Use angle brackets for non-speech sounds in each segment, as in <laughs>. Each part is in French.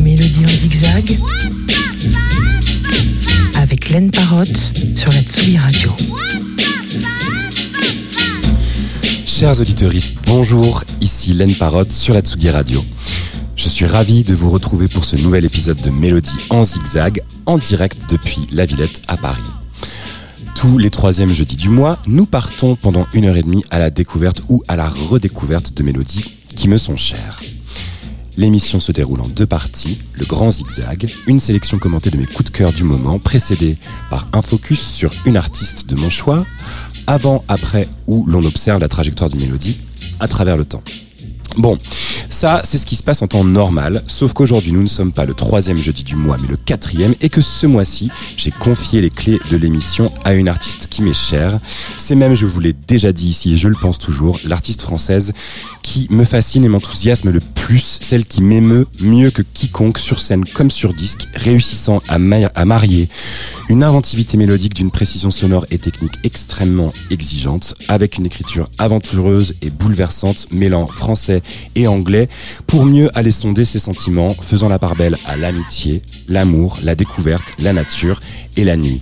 Mélodie en zigzag avec Laine Parotte sur la Tsugi Radio. Chers auditeurs, bonjour, ici Laine Parotte sur la Tsugi Radio. Je suis ravi de vous retrouver pour ce nouvel épisode de Mélodie en zigzag en direct depuis La Villette à Paris. Tous les troisièmes jeudis du mois, nous partons pendant une heure et demie à la découverte ou à la redécouverte de mélodies qui me sont chères. L'émission se déroule en deux parties, le grand zigzag, une sélection commentée de mes coups de cœur du moment, précédée par un focus sur une artiste de mon choix, avant, après, où l'on observe la trajectoire d'une mélodie à travers le temps. Bon, ça, c'est ce qui se passe en temps normal, sauf qu'aujourd'hui, nous ne sommes pas le troisième jeudi du mois, mais le quatrième, et que ce mois-ci, j'ai confié les clés de l'émission à une artiste qui m'est chère. C'est même, je vous l'ai déjà dit ici, je le pense toujours, l'artiste française qui me fascine et m'enthousiasme le plus, celle qui m'émeut mieux que quiconque sur scène comme sur disque, réussissant à, marier une inventivité mélodique d'une précision sonore et technique extrêmement exigeante, avec une écriture aventureuse et bouleversante, mêlant français et anglais, pour mieux aller sonder ses sentiments, faisant la part belle à l'amitié, l'amour, la découverte, la nature et la nuit.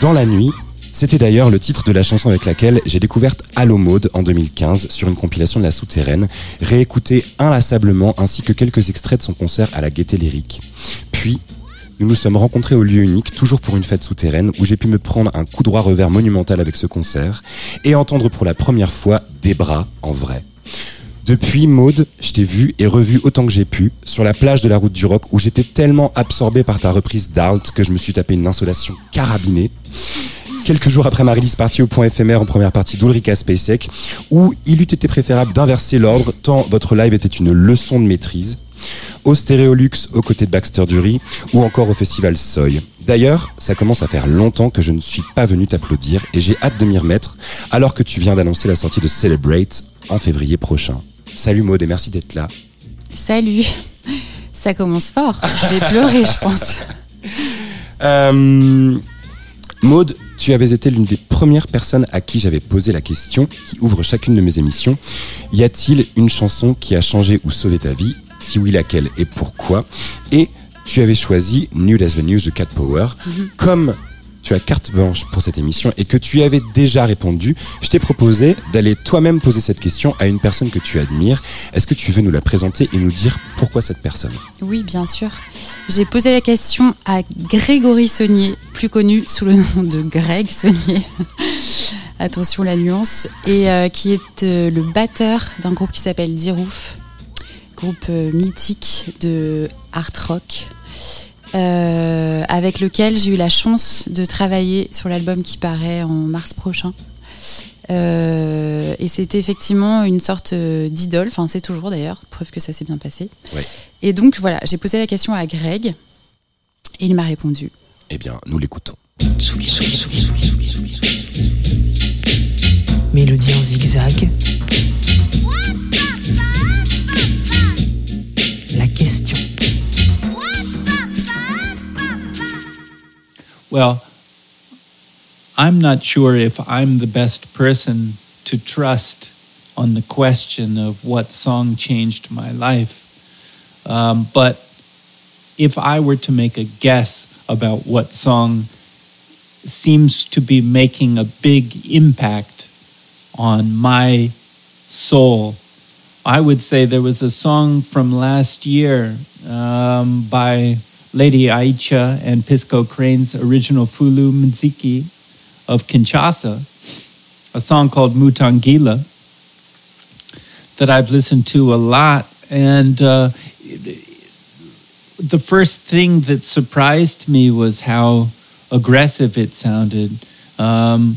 Dans la nuit, c'était d'ailleurs le titre de la chanson avec laquelle j'ai découvert Allo Mode en 2015 sur une compilation de la Souterraine, réécoutée inlassablement ainsi que quelques extraits de son concert à la Gaieté Lyrique. Puis, nous nous sommes rencontrés au lieu unique, toujours pour une fête souterraine, où j'ai pu me prendre un coup droit revers monumental avec ce concert et entendre pour la première fois des bras en vrai. Depuis Maude, je t'ai vu et revu autant que j'ai pu sur la plage de la route du rock où j'étais tellement absorbé par ta reprise d'Alt que je me suis tapé une insolation carabinée quelques jours après ma release partie au point éphémère en première partie d'Ulrika Spacek, où il eût été préférable d'inverser l'ordre tant votre live était une leçon de maîtrise, au Stéréolux aux côtés de Baxter Dury, ou encore au festival Soy. D'ailleurs, ça commence à faire longtemps que je ne suis pas venu t'applaudir et j'ai hâte de m'y remettre alors que tu viens d'annoncer la sortie de Celebrate en février prochain. Salut Maud et merci d'être là. Salut. Ça commence fort. Je vais pleurer, je pense. <laughs> Euh, Maud, tu avais été l'une des premières personnes à qui j'avais posé la question qui ouvre chacune de mes émissions. Y a-t-il une chanson qui a changé ou sauvé ta vie? Si oui, laquelle et pourquoi? Et tu avais choisi New as the News de Cat Power mhm. comme tu as carte blanche pour cette émission et que tu avais déjà répondu, je t'ai proposé d'aller toi-même poser cette question à une personne que tu admires. Est-ce que tu veux nous la présenter et nous dire pourquoi cette personne? Oui, bien sûr. J'ai posé la question à Grégory Saunier, plus connu sous le nom de Greg Saunier. <laughs> Attention la nuance. Et euh, qui est euh, le batteur d'un groupe qui s'appelle Dirouf, groupe euh, mythique de art rock. Euh, avec lequel j'ai eu la chance de travailler sur l'album qui paraît en mars prochain. Euh, et c'était effectivement une sorte d'idole, enfin c'est toujours d'ailleurs, preuve que ça s'est bien passé. Et donc voilà, j'ai posé la question à Greg et il m'a répondu. Eh bien, nous l'écoutons. Mélodie en zigzag. La question. Well, I'm not sure if I'm the best person to trust on the question of what song changed my life. Um, but if I were to make a guess about what song seems to be making a big impact on my soul, I would say there was a song from last year um, by Lady Aicha and Pisco Crane's original Fulu Mziki of Kinshasa, a song called Mutangila that I've listened to a lot. And uh, the first thing that surprised me was how aggressive it sounded. Um,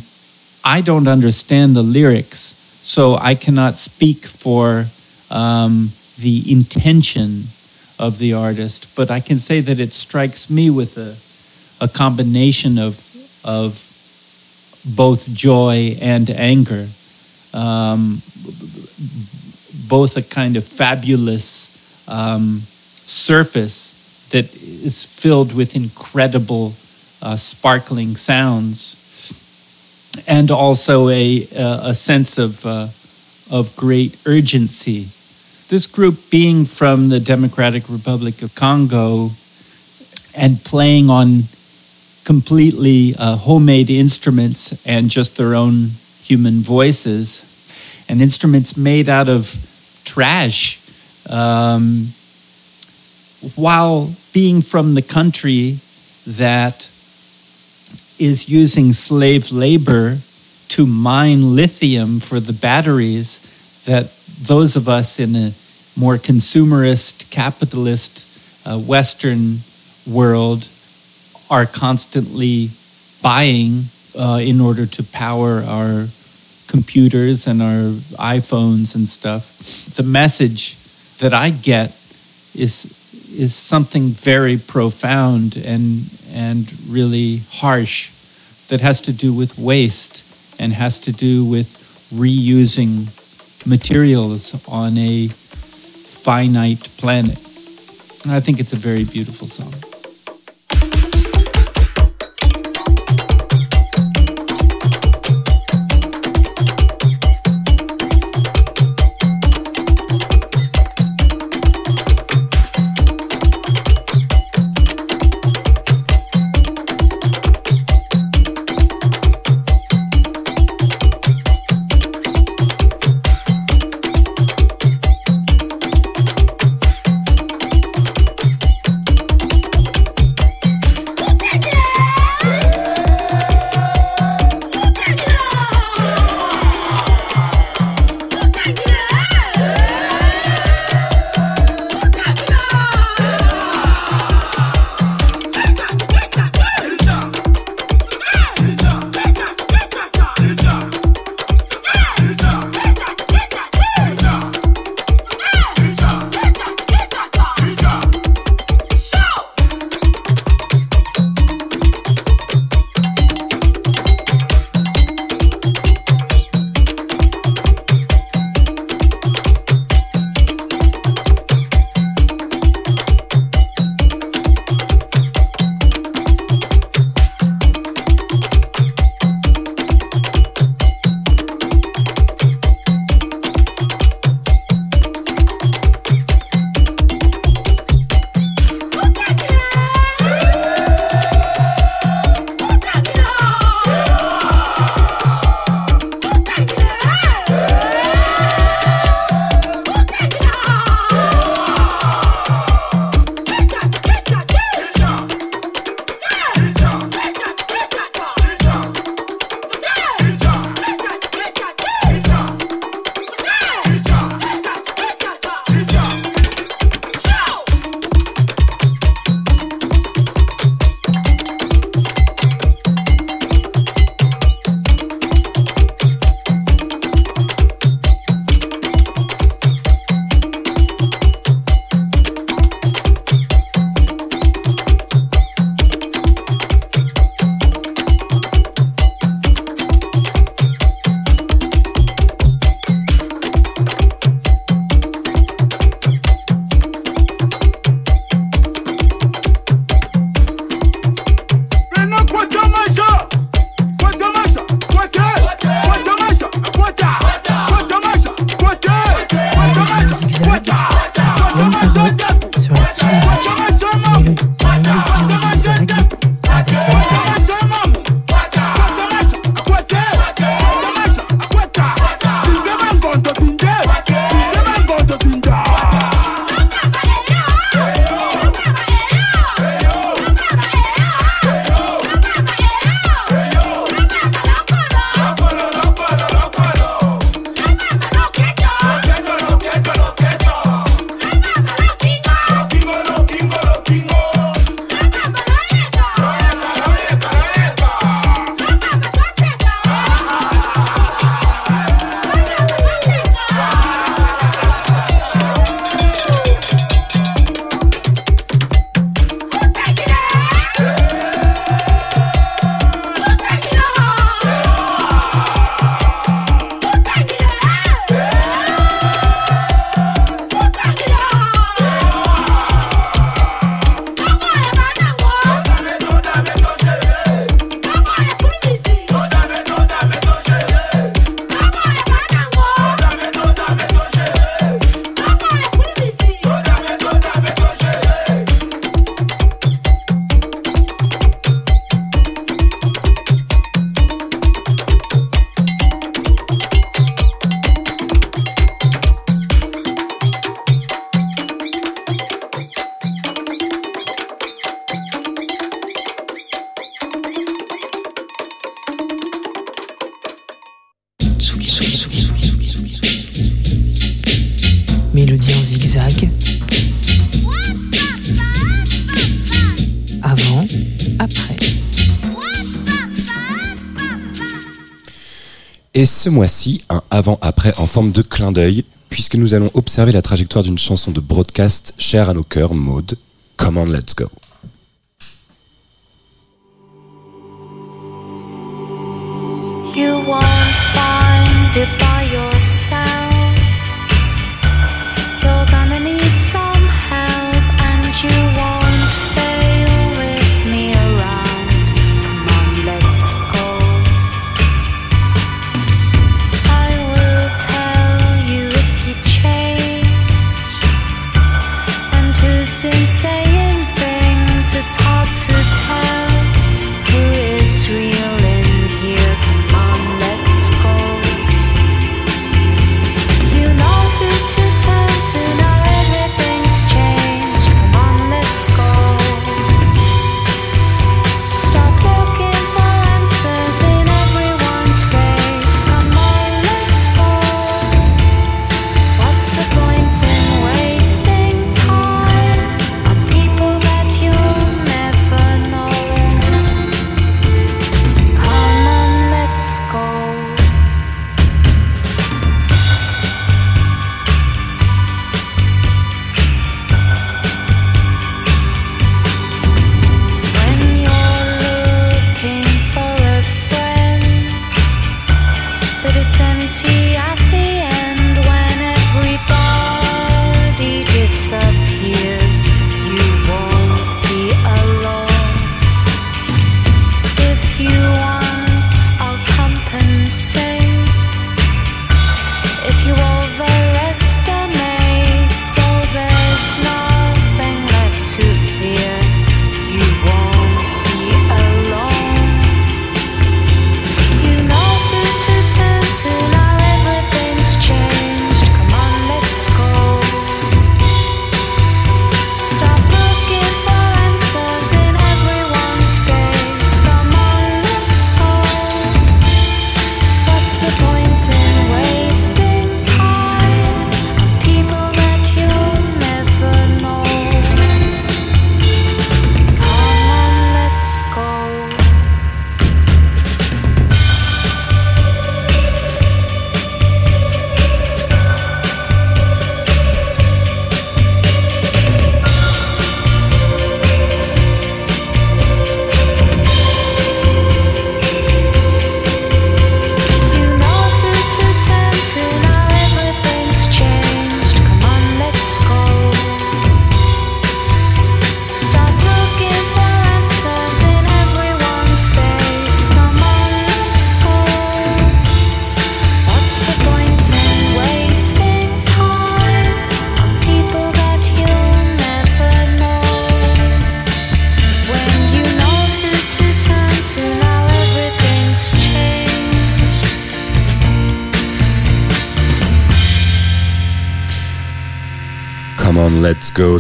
I don't understand the lyrics, so I cannot speak for um, the intention of the artist, but I can say that it strikes me with a, a combination of, of both joy and anger, um, both a kind of fabulous um, surface that is filled with incredible uh, sparkling sounds, and also a, a sense of uh, of great urgency. This group being from the Democratic Republic of Congo and playing on completely uh, homemade instruments and just their own human voices, and instruments made out of trash. Um, while being from the country that is using slave labor to mine lithium for the batteries that those of us in a more consumerist, capitalist, uh, Western world are constantly buying uh, in order to power our computers and our iPhones and stuff. The message that I get is is something very profound and and really harsh that has to do with waste and has to do with reusing materials on a finite planet. And I think it's a very beautiful song. Forme de clin d'œil, puisque nous allons observer la trajectoire d'une chanson de broadcast chère à nos cœurs, Maude. Come on, let's go.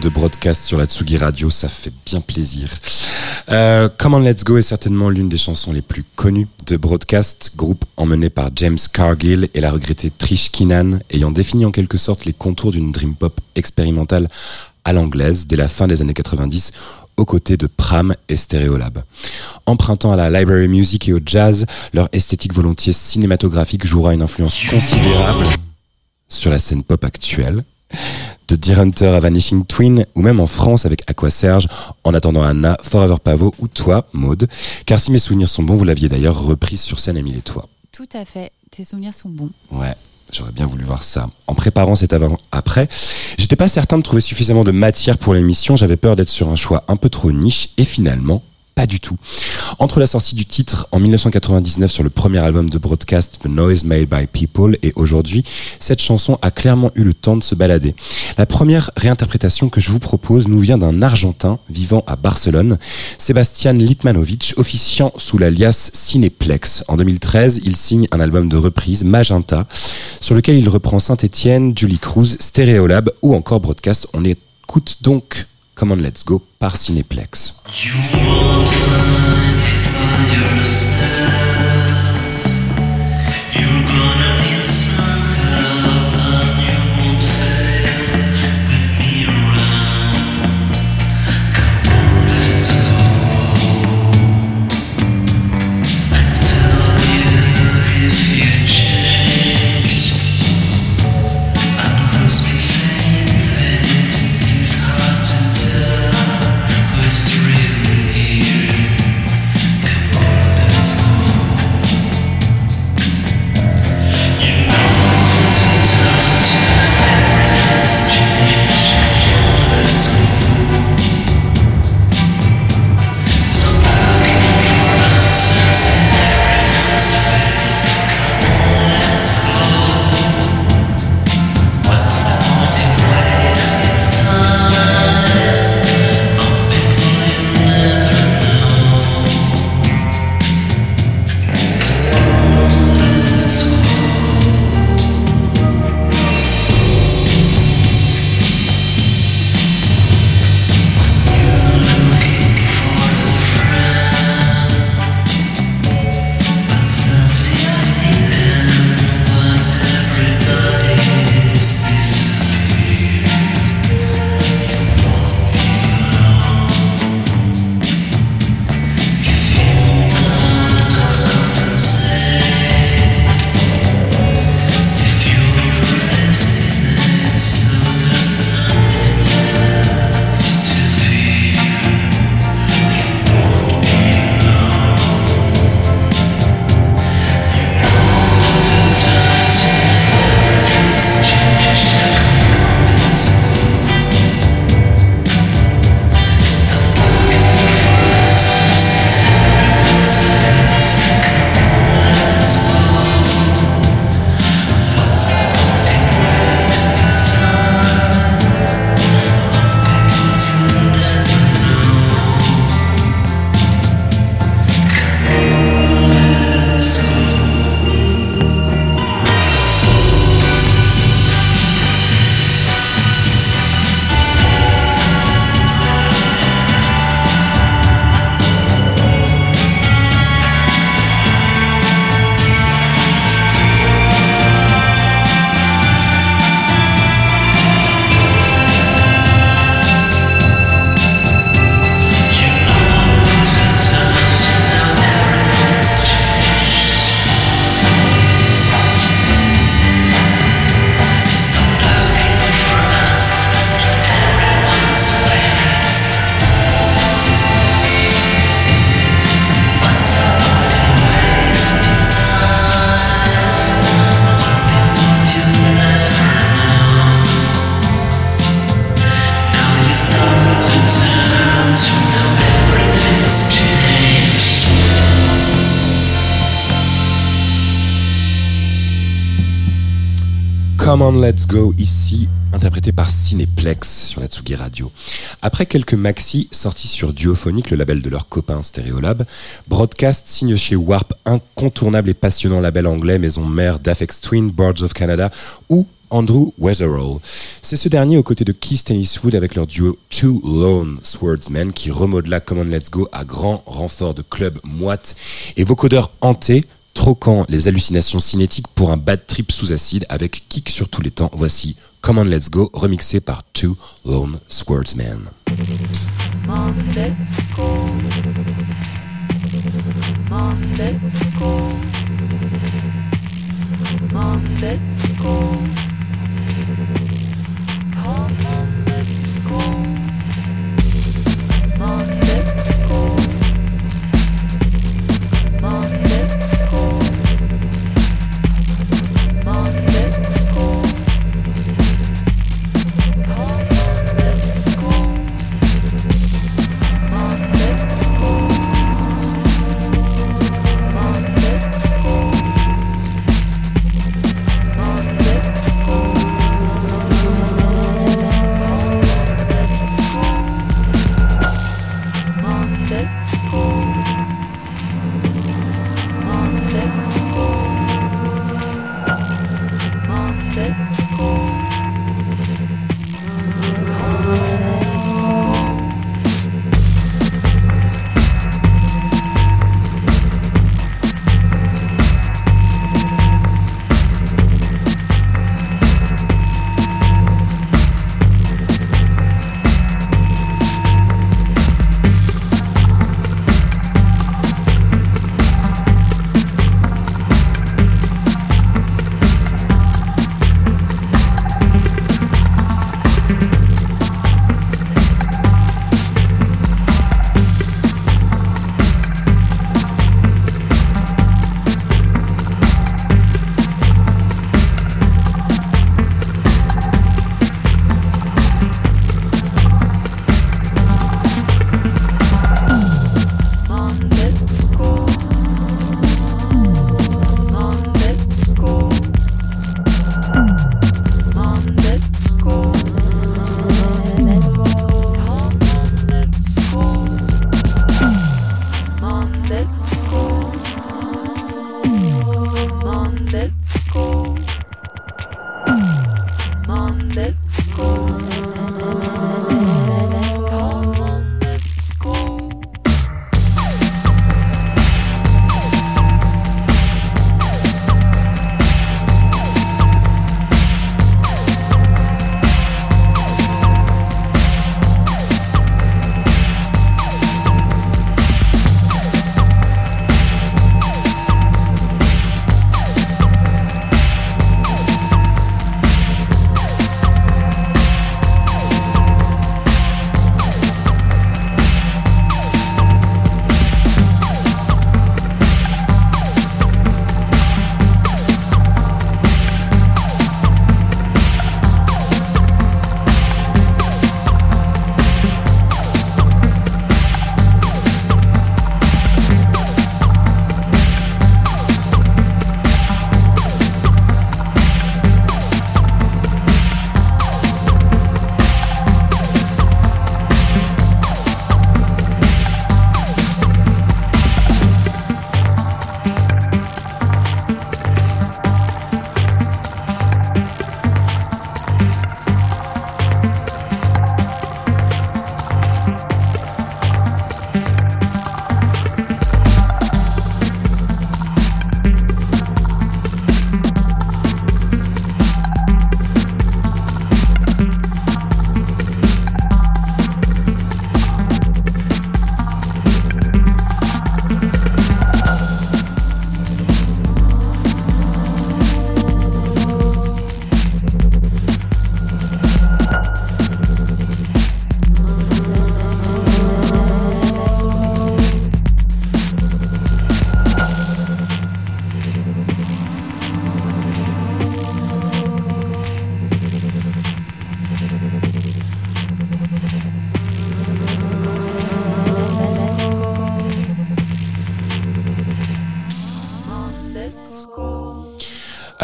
De broadcast sur la Tsugi Radio, ça fait bien plaisir. Euh, Come on, let's go est certainement l'une des chansons les plus connues de broadcast, groupe emmené par James Cargill et la regrettée Trish Keenan, ayant défini en quelque sorte les contours d'une dream pop expérimentale à l'anglaise dès la fin des années 90 aux côtés de Pram et Stereolab. Empruntant à la library music et au jazz, leur esthétique volontiers cinématographique jouera une influence considérable sur la scène pop actuelle de Deer Hunter à Vanishing Twin, ou même en France avec Aqua Serge, en attendant Anna, Forever Pavo ou toi, Maude. Car si mes souvenirs sont bons, vous l'aviez d'ailleurs reprise sur scène, Emile et toi. Tout à fait. Tes souvenirs sont bons. Ouais. J'aurais bien voulu voir ça. En préparant cet avant-après, j'étais pas certain de trouver suffisamment de matière pour l'émission. J'avais peur d'être sur un choix un peu trop niche. Et finalement, pas du tout. Entre la sortie du titre en 1999 sur le premier album de Broadcast, The Noise Made by People, et aujourd'hui, cette chanson a clairement eu le temps de se balader. La première réinterprétation que je vous propose nous vient d'un Argentin vivant à Barcelone, Sebastian Litmanovic, officiant sous l'alias Cineplex. En 2013, il signe un album de reprise, Magenta, sur lequel il reprend Saint-Etienne, Julie Cruz, Stereolab ou encore Broadcast. On écoute donc Come on Let's Go par Cineplex. Let's Go ici, interprété par Cineplex sur la Tsugi Radio. Après quelques maxi sortis sur Duophonic, le label de leur copain Stereolab, Broadcast signe chez Warp, incontournable et passionnant label anglais, maison mère d'Afex Twin, Boards of Canada ou Andrew Weatherall. C'est ce dernier aux côtés de Keith Tenniswood avec leur duo Two Lone Swordsmen qui remodela Come On Let's Go à grand renfort de club moite et vocodeurs hantés troquant les hallucinations cinétiques pour un bad trip sous acide avec kick sur tous les temps. Voici Come On Let's Go remixé par Two Lone Swordsmen.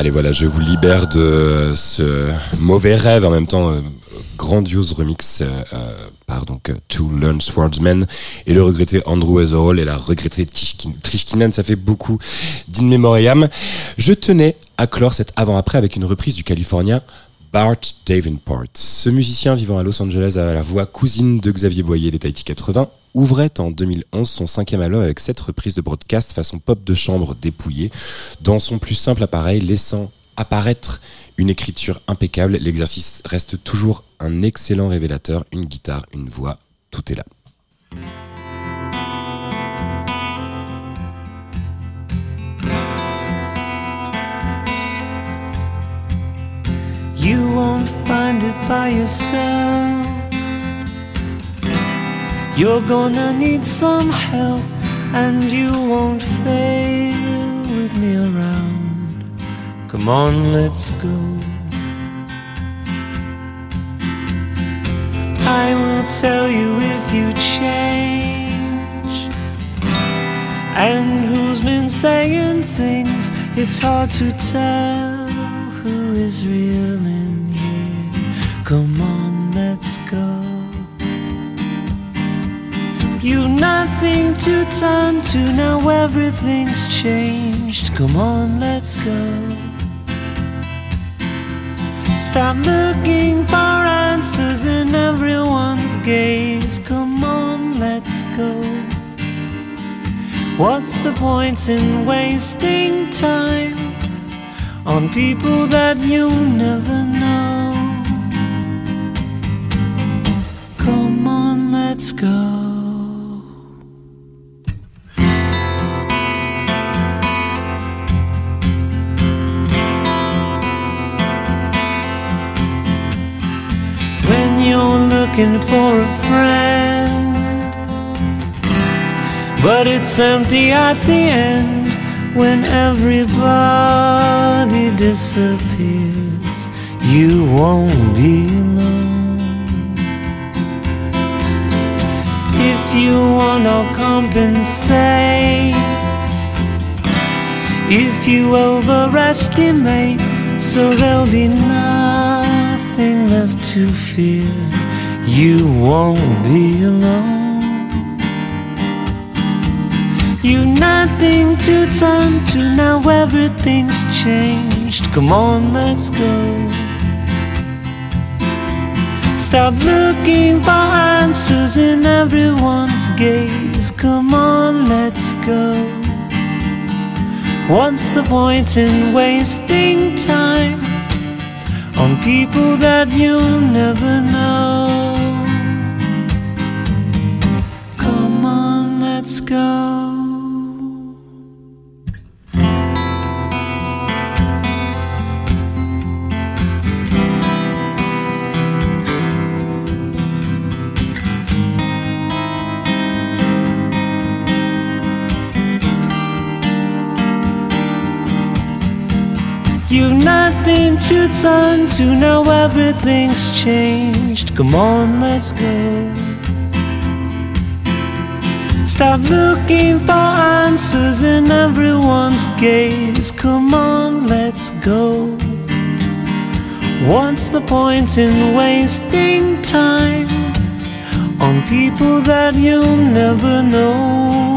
Allez voilà, je vous libère de ce mauvais rêve en même temps euh, grandiose remix euh, euh, par donc euh, To Learn Swordsman et le regretté Andrew Weatherall et la regrettée Trishkin- Trishkinen, ça fait beaucoup d'in memoriam. Je tenais à clore cet avant-après avec une reprise du Californien Bart Davenport. Ce musicien vivant à Los Angeles à la voix cousine de Xavier Boyer des Tahiti 80 ouvrait en 2011 son cinquième album avec cette reprise de broadcast façon pop de chambre dépouillée dans son plus simple appareil laissant apparaître une écriture impeccable. L'exercice reste toujours un excellent révélateur, une guitare, une voix, tout est là. You won't find it by yourself. You're gonna need some help, and you won't fail with me around. Come on, let's go. I will tell you if you change. And who's been saying things? It's hard to tell who is real in here. Come on, let's go. You've nothing to turn to now, everything's changed. Come on, let's go. Stop looking for answers in everyone's gaze. Come on, let's go. What's the point in wasting time on people that you'll never know? Come on, let's go. When you're looking for a friend, but it's empty at the end when everybody disappears. You won't be alone. If you wanna compensate, if you overestimate, so there'll be nothing left to fear. You won't be alone. You nothing to turn to now, everything's changed. Come on, let's go. Stop looking for answers in everyone's gaze. Come on, let's go. What's the point in wasting time on people that you'll never know? Come on, let's go. Nothing to turn to now, everything's changed. Come on, let's go. Stop looking for answers in everyone's gaze. Come on, let's go. What's the point in wasting time on people that you'll never know?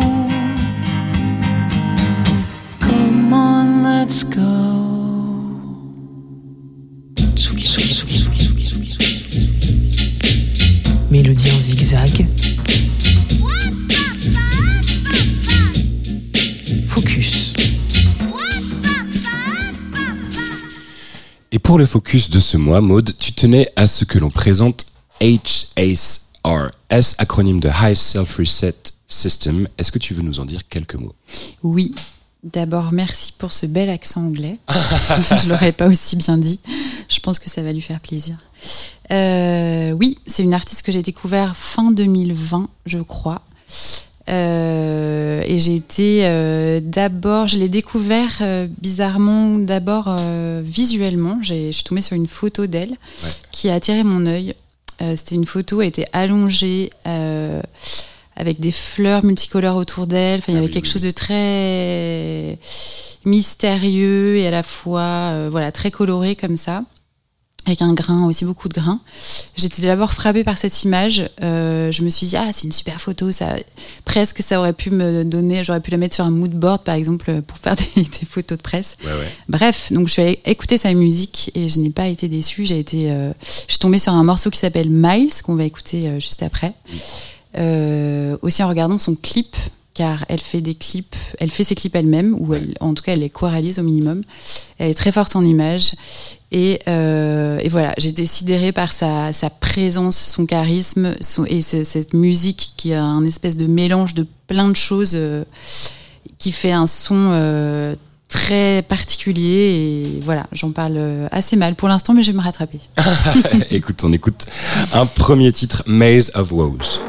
Pour le focus de ce mois, Maude, tu tenais à ce que l'on présente HSRS, acronyme de High Self Reset System. Est-ce que tu veux nous en dire quelques mots? Oui. D'abord, merci pour ce bel accent anglais. <laughs> je l'aurais pas aussi bien dit. Je pense que ça va lui faire plaisir. Euh, oui, c'est une artiste que j'ai découvert fin 2020, je crois. Euh, et j'ai été euh, d'abord, je l'ai découvert euh, bizarrement d'abord euh, visuellement. J'ai- Je suis tombée sur une photo d'elle qui a attiré mon œil. Euh, C'était une photo, elle était allongée euh, avec des fleurs multicolores autour d'elle. Enfin, il y Ah avait oui, quelque oui, chose de très mystérieux et à la fois voilà très coloré comme ça avec un grain aussi beaucoup de grains j'étais d'abord frappée par cette image Euh, je me suis dit ah c'est une super photo ça presque ça aurait pu me donner j'aurais pu la mettre sur un mood board par exemple pour faire <laughs> des, des photos de presse Ouais, ouais. Bref, donc je suis allée écouter sa musique et je n'ai pas été déçue. J'ai été, euh, je suis tombée sur un morceau qui s'appelle Miles qu'on va écouter euh, juste après. Aussi en regardant son clip, car elle fait des clips, elle fait ses clips elle-même ou elle, en tout cas elle les co-réalise au minimum. Elle est très forte en images et, euh, et voilà, j'ai été sidérée par sa, présence, son charisme son- et ce- cette musique qui a un espèce de mélange de plein de choses euh, qui fait un son euh, très particulier et voilà, j'en parle euh, assez mal pour l'instant, mais je vais me rattraper. <laughs> écoute, on écoute un premier titre, Maze of Woes.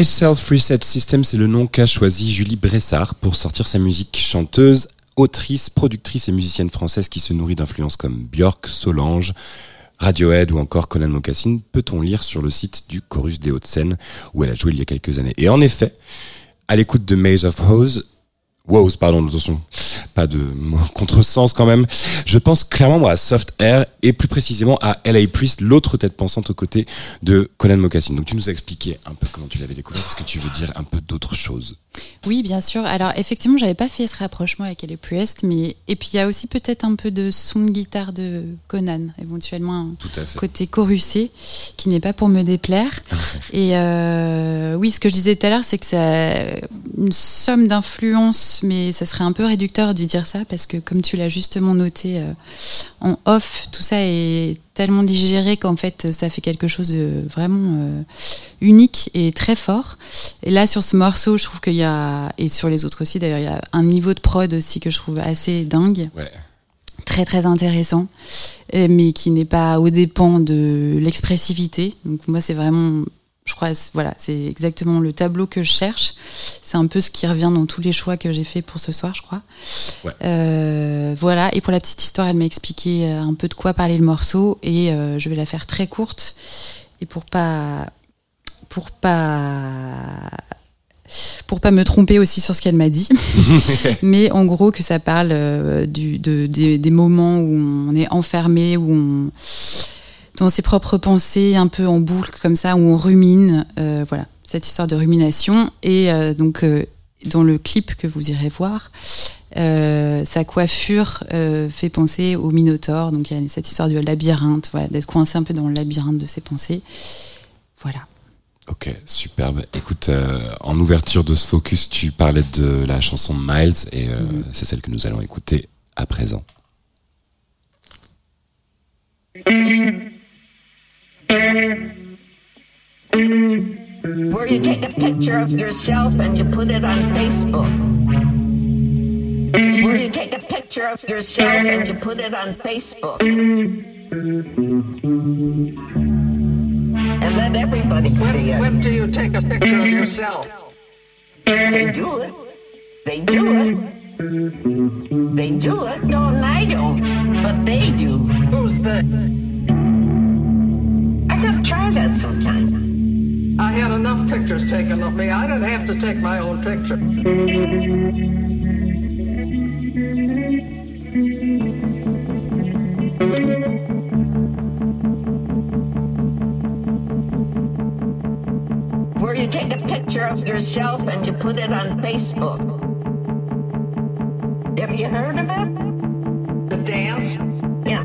My Self Reset System, c'est le nom qu'a choisi Julie Bressard pour sortir sa musique chanteuse, autrice, productrice et musicienne française qui se nourrit d'influences comme Björk, Solange, Radiohead ou encore Conan Mocassin, peut-on lire sur le site du Chorus des Hauts-de-Seine où elle a joué il y a quelques années? Et en effet, à l'écoute de Maze of Hose, Wows, pardon, attention, pas de <laughs> contresens quand même. Je pense clairement moi, à Soft Air et plus précisément à L.A. Priest, l'autre tête pensante aux côtés de Conan Mocassin. Donc tu nous as expliqué un peu comment tu l'avais découvert. Est-ce que tu veux dire un peu d'autres choses? Oui, bien sûr. Alors, effectivement, j'avais pas fait ce rapprochement avec Ellie Priest, mais et puis il y a aussi peut-être un peu de son de guitare de Conan, éventuellement un Tout à fait. côté chorusé, qui n'est pas pour me déplaire. <laughs> et euh, oui, ce que je disais tout à l'heure, c'est que c'est une somme d'influences, mais ça serait un peu réducteur de dire ça, parce que comme tu l'as justement noté euh, en off, tout ça est tellement digéré qu'en fait ça fait quelque chose de vraiment euh, unique et très fort. Et là sur ce morceau, je trouve qu'il y a, et sur les autres aussi d'ailleurs, il y a un niveau de prod aussi que je trouve assez dingue Ouais. très très intéressant, euh, mais qui n'est pas au dépens de l'expressivité. Donc moi c'est vraiment, je crois, voilà, c'est exactement le tableau que je cherche. C'est un peu ce qui revient dans tous les choix que j'ai fait pour ce soir, je crois. Ouais. Euh, voilà. Et pour la petite histoire, elle m'a expliqué euh, un peu de quoi parlait le morceau, et euh, je vais la faire très courte. Et pour pas, pour pas pour pas me tromper aussi sur ce qu'elle m'a dit. <laughs> Mais en gros, que ça parle euh, du, de, des, des moments où on est enfermé, où on. Dans ses propres pensées, un peu en boucle comme ça, où on rumine. euh, voilà, cette histoire de rumination. Et euh, donc, euh, dans le clip que vous irez voir, euh, sa coiffure euh, fait penser au Minotaure. Donc, il y a cette histoire du labyrinthe, voilà, d'être coincé un peu dans le labyrinthe de ses pensées. Voilà. Ok, superbe. Écoute, euh, en ouverture de ce focus, tu parlais de la chanson Miles et euh, c'est celle que nous allons écouter à présent. <laughs> where you take a picture of yourself and you put it on Facebook. Where you take a picture of yourself and you put it on Facebook. And let everybody see When, it. when do you take a picture of yourself? They do it. They do it. They do it. No, I don't. But they do. Who's the? I gotta try that sometime. I had enough pictures taken of me. I didn't have to take my own picture. Where you take a picture of yourself and you put it on Facebook. Have you heard of it? The dance? Yeah.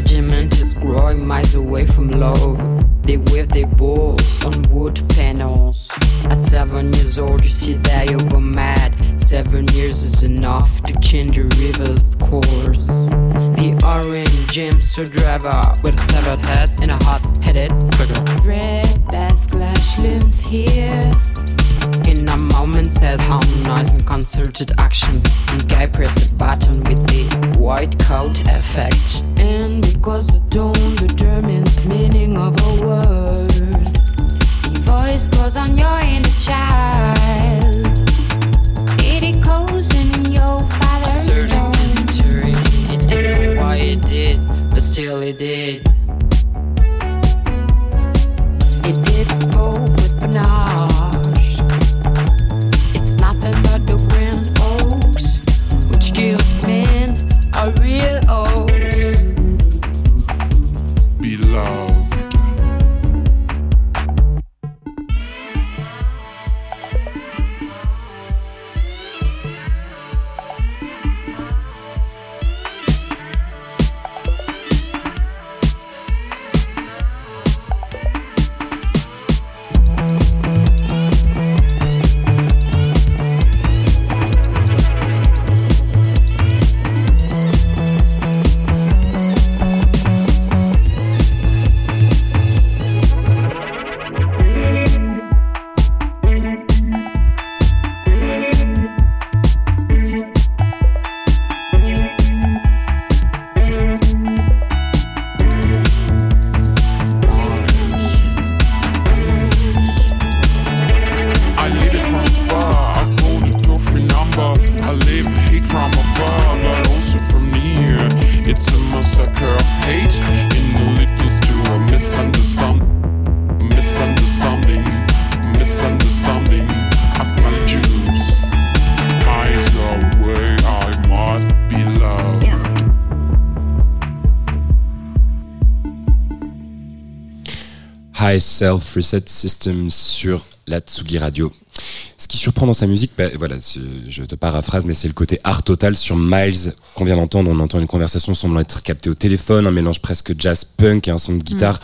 regiment is growing miles away from love. They wave their balls on wood panels. At seven years old, you see that you go mad. Seven years is enough to change a river's course. The orange James driver with a severed head and a hot headed Red best clash limbs here. In a moment says and concerted action. System sur la Tsugi Radio. Ce qui surprend dans sa musique, bah, voilà, je te paraphrase, mais c'est le côté art total sur Miles qu'on vient d'entendre. On entend une conversation semblant être captée au téléphone, un mélange presque jazz punk et un son de guitare.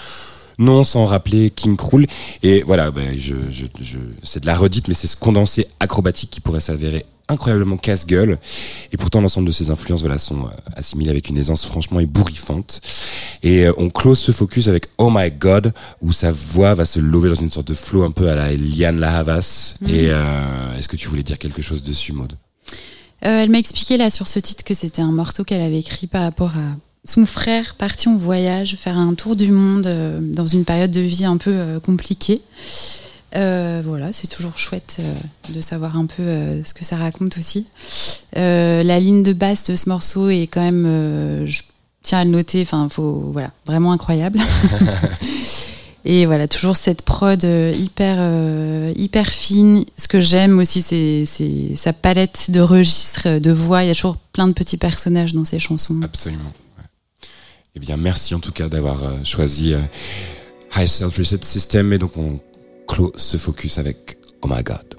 Non, sans rappeler King Krul. Et voilà, bah, je, je, je, c'est de la redite, mais c'est ce condensé acrobatique qui pourrait s'avérer incroyablement casse-gueule. Et pourtant, l'ensemble de ces influences, voilà, sont euh, assimilées avec une aisance franchement ébouriffante. Et euh, on close ce focus avec Oh My God, où sa voix va se lever dans une sorte de flow un peu à la Liane Lahavas. Mhm. Et euh, est-ce que tu voulais dire quelque chose dessus, Maud Euh, elle m'a expliqué là sur ce titre que c'était un morceau qu'elle avait écrit par rapport à son frère parti en voyage, faire un tour du monde euh, dans une période de vie un peu compliquée. Euh, voilà, c'est toujours chouette euh, de savoir un peu euh, ce que ça raconte aussi. La ligne de basse de ce morceau est quand même, je tiens à le noter, enfin, faut, voilà, vraiment incroyable. <laughs> Et voilà, toujours cette prod hyper, hyper fine. Ce que j'aime aussi, c'est sa palette de registres, de voix. Il y a toujours plein de petits personnages dans ses chansons. Absolument. ouais. Eh bien, merci en tout cas d'avoir choisi High Self Reset System. Et donc, on clôt ce focus avec Oh My God.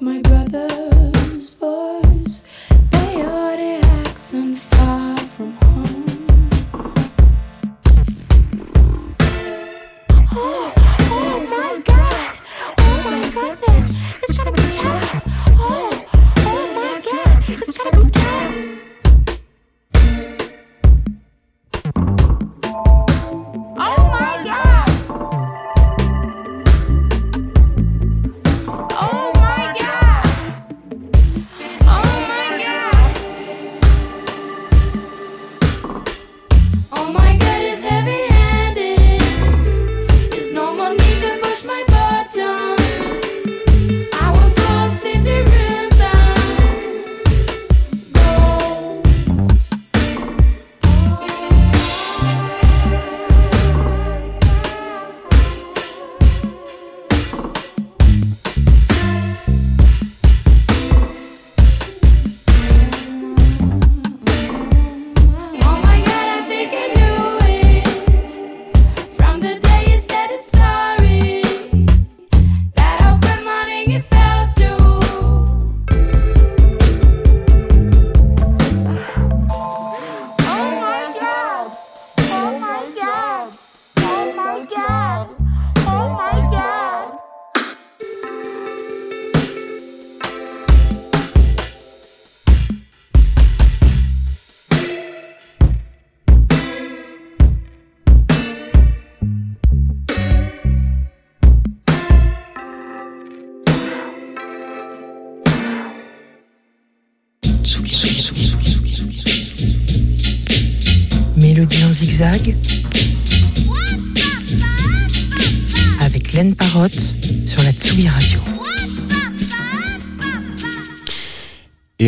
my brother.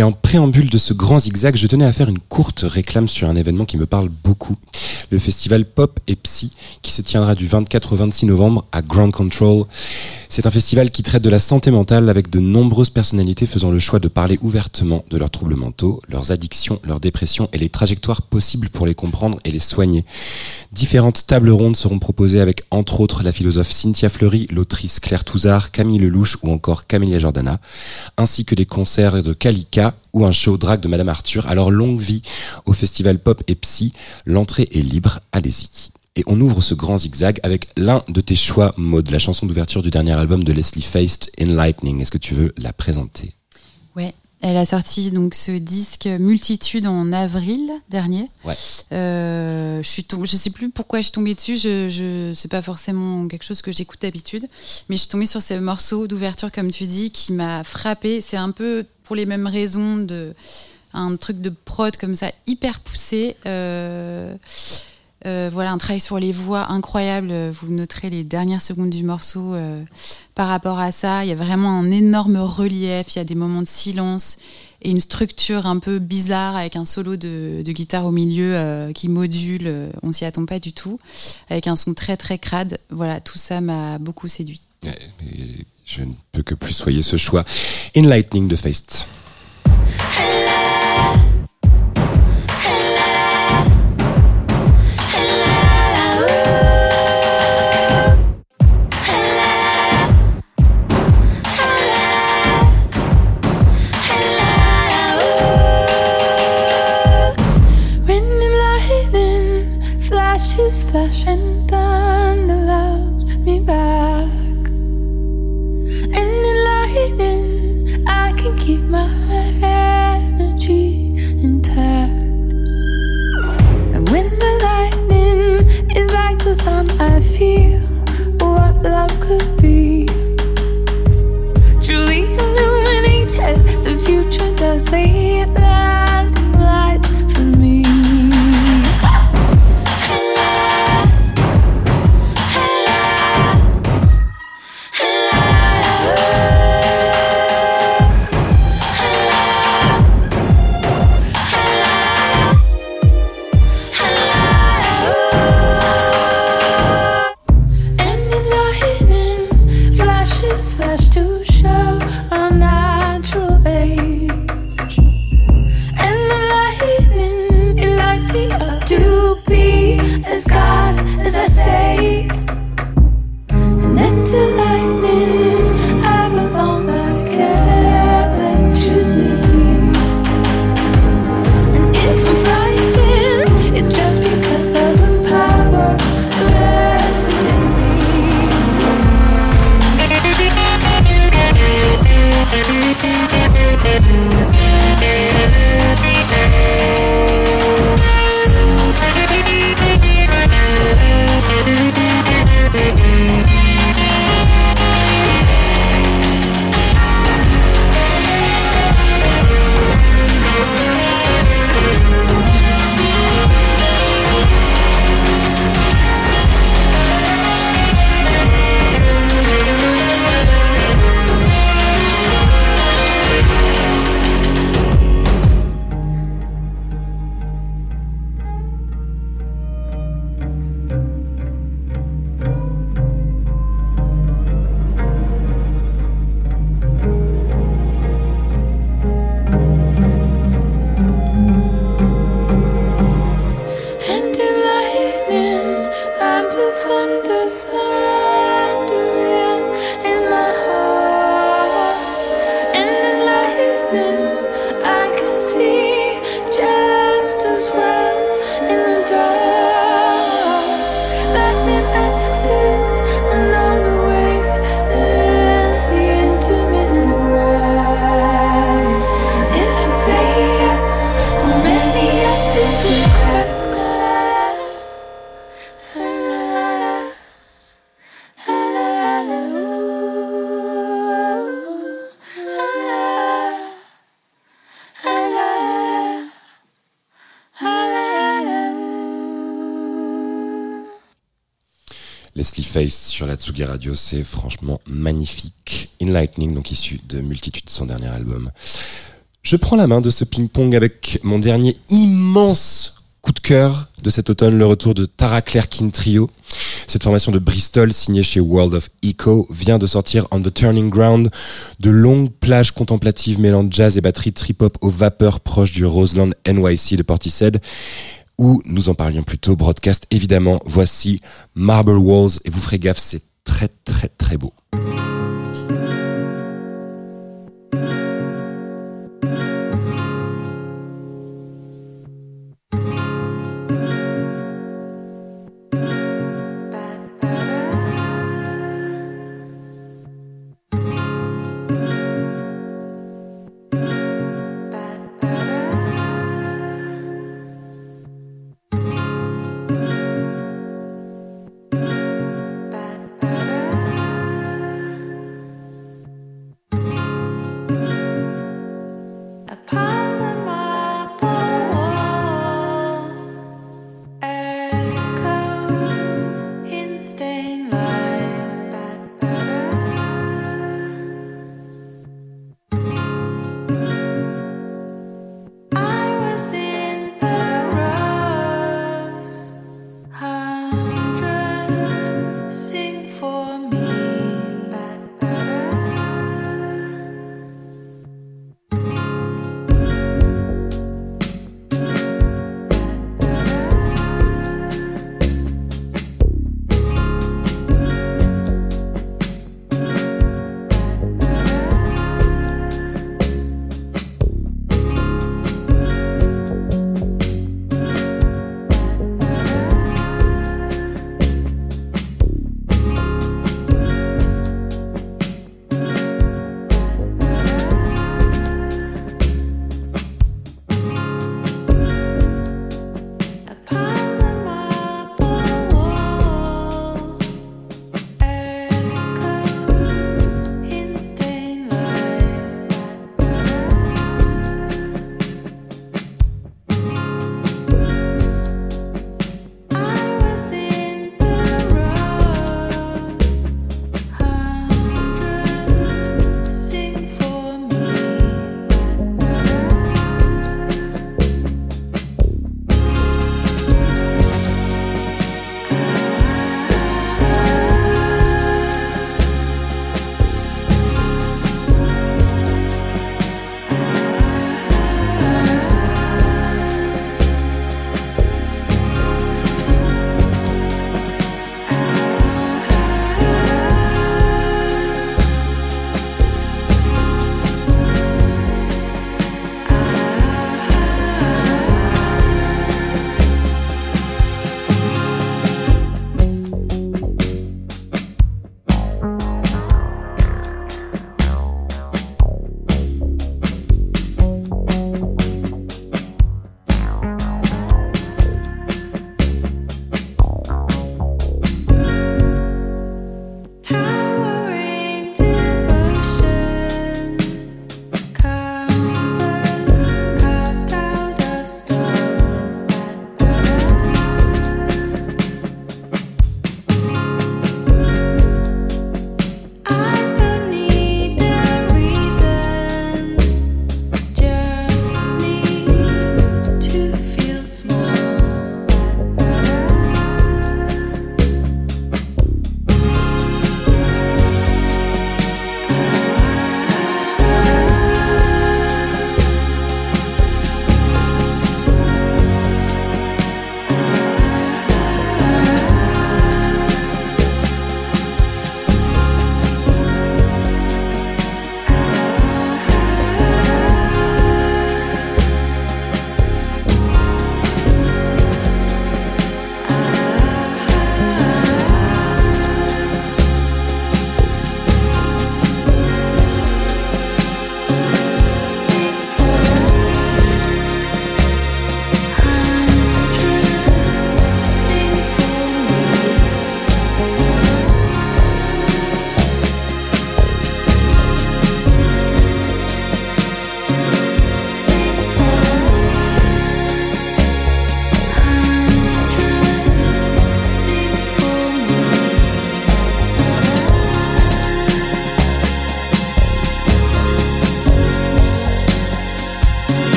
Et en préambule de ce grand zigzag, je tenais à faire une courte réclame sur un événement qui me parle beaucoup. Le festival Pop et Psy, qui se tiendra du 24 au 26 novembre à Ground Control. C'est un festival qui traite de la santé mentale avec de nombreuses personnalités faisant le choix de parler ouvertement de leurs troubles mentaux, leurs addictions, leurs dépressions et les trajectoires possibles pour les comprendre et les soigner. Différentes tables rondes seront proposées avec entre autres la philosophe Cynthia Fleury, l'autrice Claire Touzard, Camille Lelouch ou encore Camélia Jordana, ainsi que des concerts de Kalika ou un show drag de Madame Arthur. Alors longue vie au festival Pop et Psy, l'entrée est libre, allez-y. Et on ouvre ce grand zigzag avec l'un de tes choix, Maud, la chanson d'ouverture du dernier album de Leslie Feist, In Lightning. Est-ce que tu veux la présenter? Ouais, elle a sorti donc ce disque Multitude en avril dernier. Ouais. Euh, je suis je sais plus pourquoi je suis tombée dessus. Je, je c'est pas forcément quelque chose que j'écoute d'habitude, mais je suis tombée sur ce morceau d'ouverture comme tu dis qui m'a frappé. C'est un peu pour les mêmes raisons de un truc de prod comme ça hyper poussé. Euh, euh, voilà, un travail sur les voix incroyable. Vous noterez les dernières secondes du morceau euh, par rapport à ça. Il y a vraiment un énorme relief. Il y a des moments de silence et une structure un peu bizarre avec un solo de, guitare au milieu euh, qui module. On s'y attend pas du tout. Avec un son très très crade. Voilà, tout ça m'a beaucoup séduit. Je ne peux que plus soyer ce choix. In Lightning de the sun, I feel what love could be. Truly illuminated, the future does the landing sur la Tsugi Radio, c'est franchement magnifique. Enlightening, donc issu de Multitude, son dernier album. Je prends la main de ce ping-pong avec mon dernier immense coup de cœur de cet automne, le retour de Tara Clerkin Trio. Cette formation de Bristol, signée chez World of Echo, vient de sortir On the Turning Ground, de longues plages contemplatives mêlant jazz et batterie trip-hop aux vapeurs proches du Roseland NYC de Portishead, où nous en parlions plus tôt, broadcast évidemment. Voici Marble Walls, et vous ferez gaffe, c'est très très très beau.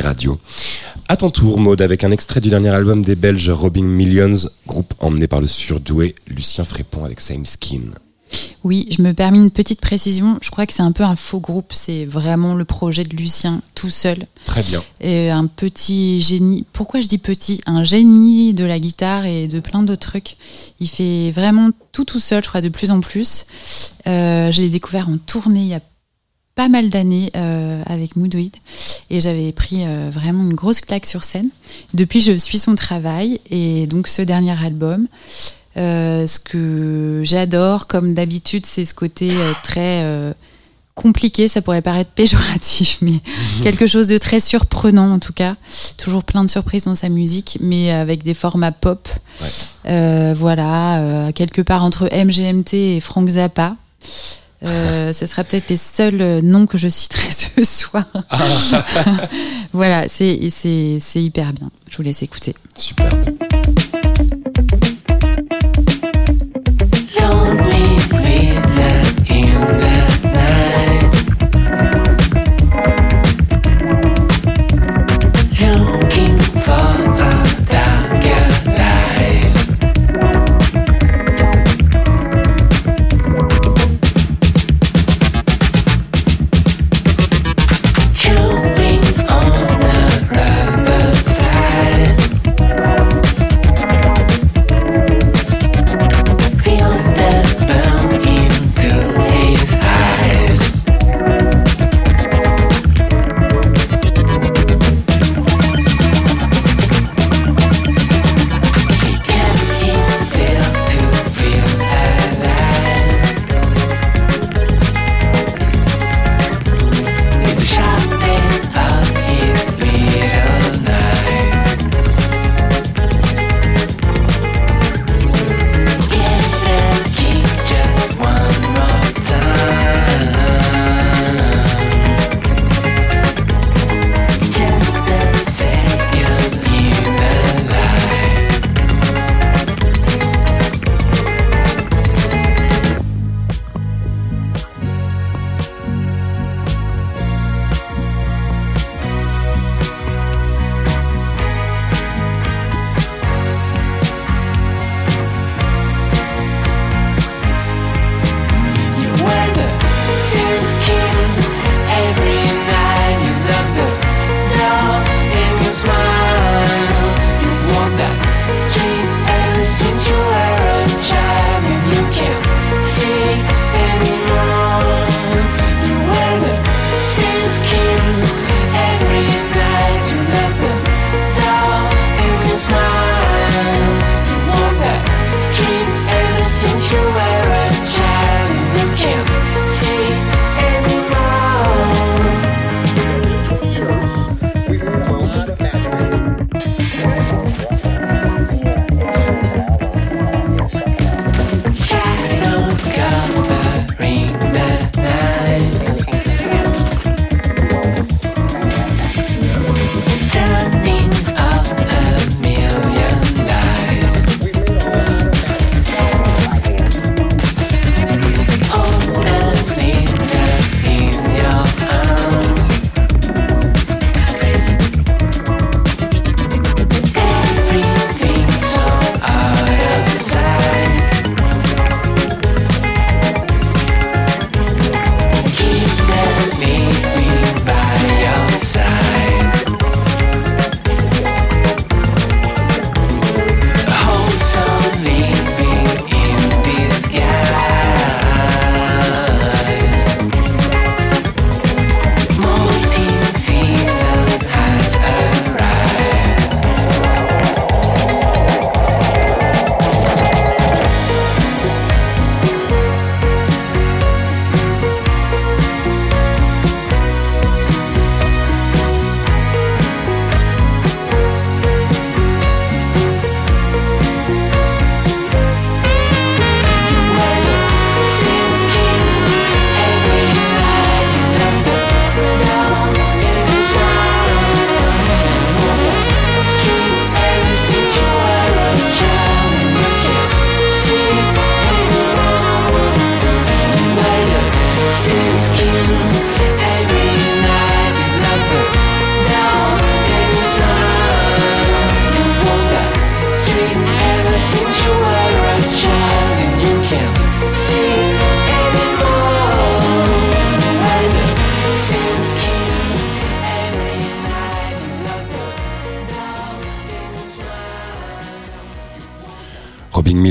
Tsugi Radio. À ton tour, Maude, avec un extrait du dernier album des Belges Robbing Millions, groupe emmené par le surdoué Lucien Frépon avec Same Skin. Oui, je me permets une petite précision. Je crois que c'est un peu un faux groupe. C'est vraiment le projet de Lucien tout seul. Très bien. Et un petit génie. Pourquoi je dis petit? Un génie de la guitare et de plein d'autres trucs. Il fait vraiment tout tout seul, je crois, de plus en plus. Euh, je l'ai découvert en tournée il y a pas mal d'années euh, avec Moodoid et j'avais pris euh, vraiment une grosse claque sur scène. Depuis, je suis son travail et donc ce dernier album. Euh, ce que j'adore, comme d'habitude, c'est ce côté très compliqué. Ça pourrait paraître péjoratif, mais quelque chose de très surprenant en tout cas. Toujours plein de surprises dans sa musique, mais avec des formats pop. Euh, voilà, euh, quelque part entre MGMT et Frank Zappa. Euh, ce sera peut-être les seuls euh, noms que je citerai <laughs> ce soir. <laughs> voilà, c'est c'est- c'est hyper bien. Je vous laisse écouter. Super.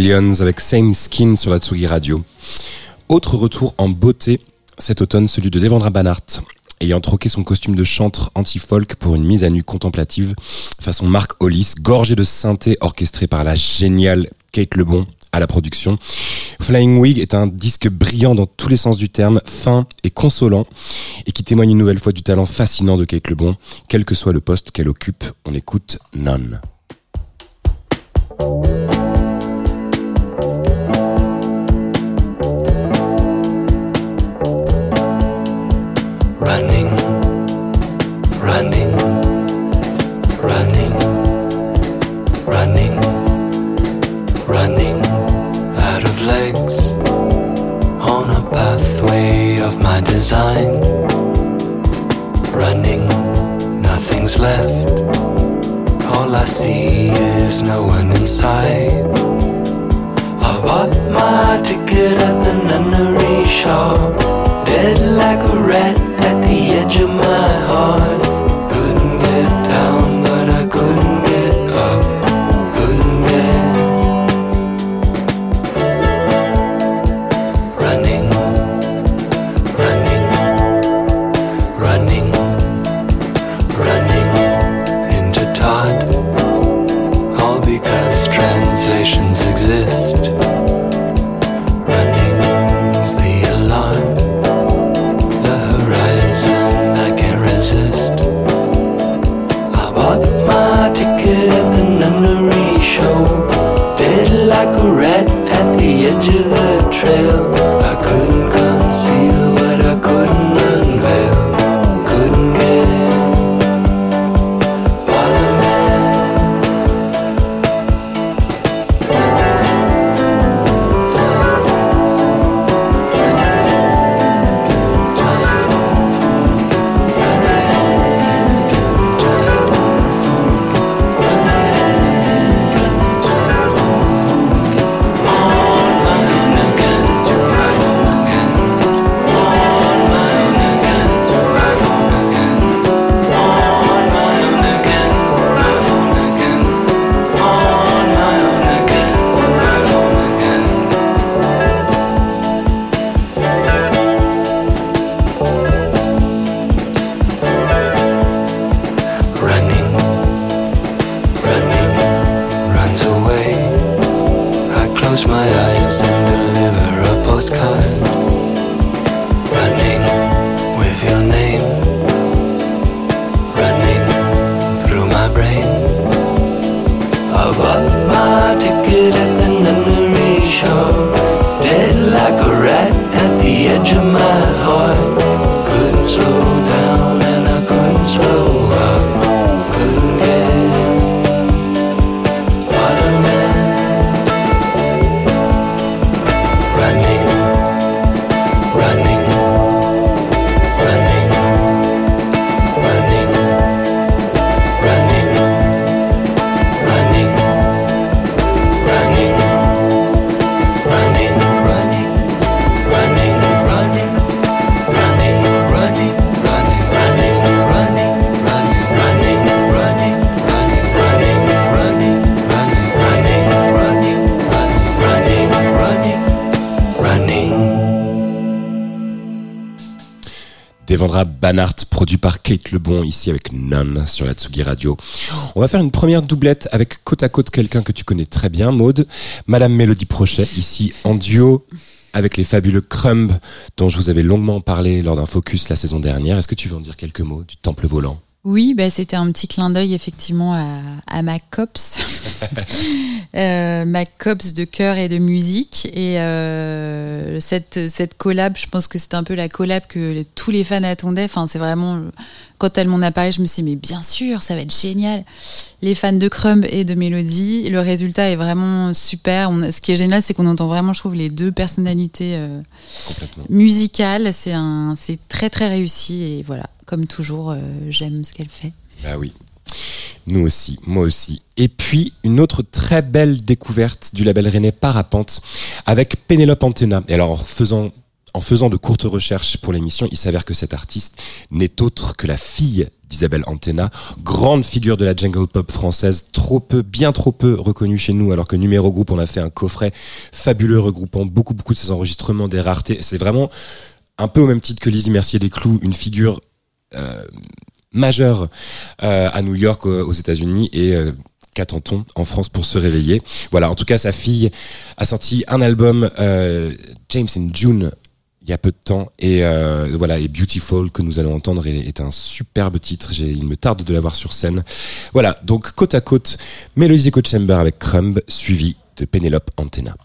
Avec Same Skin sur la Tsugi Radio. Autre retour en beauté cet automne, celui de Devendra Banhart. Ayant troqué son costume de chantre anti-folk pour une mise à nu contemplative, façon Mark Hollis, gorgée de synthé orchestrée par la géniale Kate Lebon à la production. Flying Wig est un disque brillant dans tous les sens du terme, fin et consolant, et qui témoigne une nouvelle fois du talent fascinant de Kate Lebon, quel que soit le poste qu'elle occupe. On écoute None. Banhart, produit par Kate Lebon, ici avec None sur la Tsugi Radio. On va faire une première doublette avec côte à côte quelqu'un que tu connais très bien, Maude. Madame Mélodie Prochet, ici en duo avec les fabuleux Crumb, dont je vous avais longuement parlé lors d'un focus la saison dernière. Est-ce que tu veux en dire quelques mots du temple volant? Oui, bah, c'était un petit clin d'œil effectivement à, à ma COPS, <laughs> Euh, ma COPS de chœur et de musique. Et euh, cette, cette collab, je pense que c'était un peu la collab que les- tous les fans attendaient. Enfin, c'est vraiment, quand elle m'en a parlé, je me suis dit, mais bien sûr, ça va être génial. Les fans de Crumb et de Mélodie, le résultat est vraiment super. On, ce qui est génial, c'est qu'on entend vraiment, je trouve, les deux personnalités euh, musicales. C'est un, c'est très très réussi et voilà, comme toujours, euh, j'aime ce qu'elle fait. Bah oui. Nous aussi, moi aussi. Et puis, une autre très belle découverte du label René Parapente avec Pénélope Antena. Et alors, en faisant, en faisant de courtes recherches pour l'émission, il s'avère que cet artiste n'est autre que la fille d'Isabelle Antena, grande figure de la jungle pop française, trop peu, bien trop peu reconnue chez nous, alors que Numéro Groupe, on a fait un coffret fabuleux regroupant beaucoup, beaucoup de ses enregistrements, des raretés. C'est vraiment un peu au même titre que Lizzie Mercier des Clous, une figure euh, majeure euh, à New York, aux États-Unis, et euh, qu'attend-on en France pour se réveiller? Voilà, en tout cas, sa fille a sorti un album, euh, James in June, il y a peu de temps, et euh, voilà, et Beautiful que nous allons entendre est, est un superbe titre. Il me tarde de l'avoir sur scène. Voilà, donc côte à côte, Melody Echo Chamber avec Crumb, suivi de Penelope Antenna.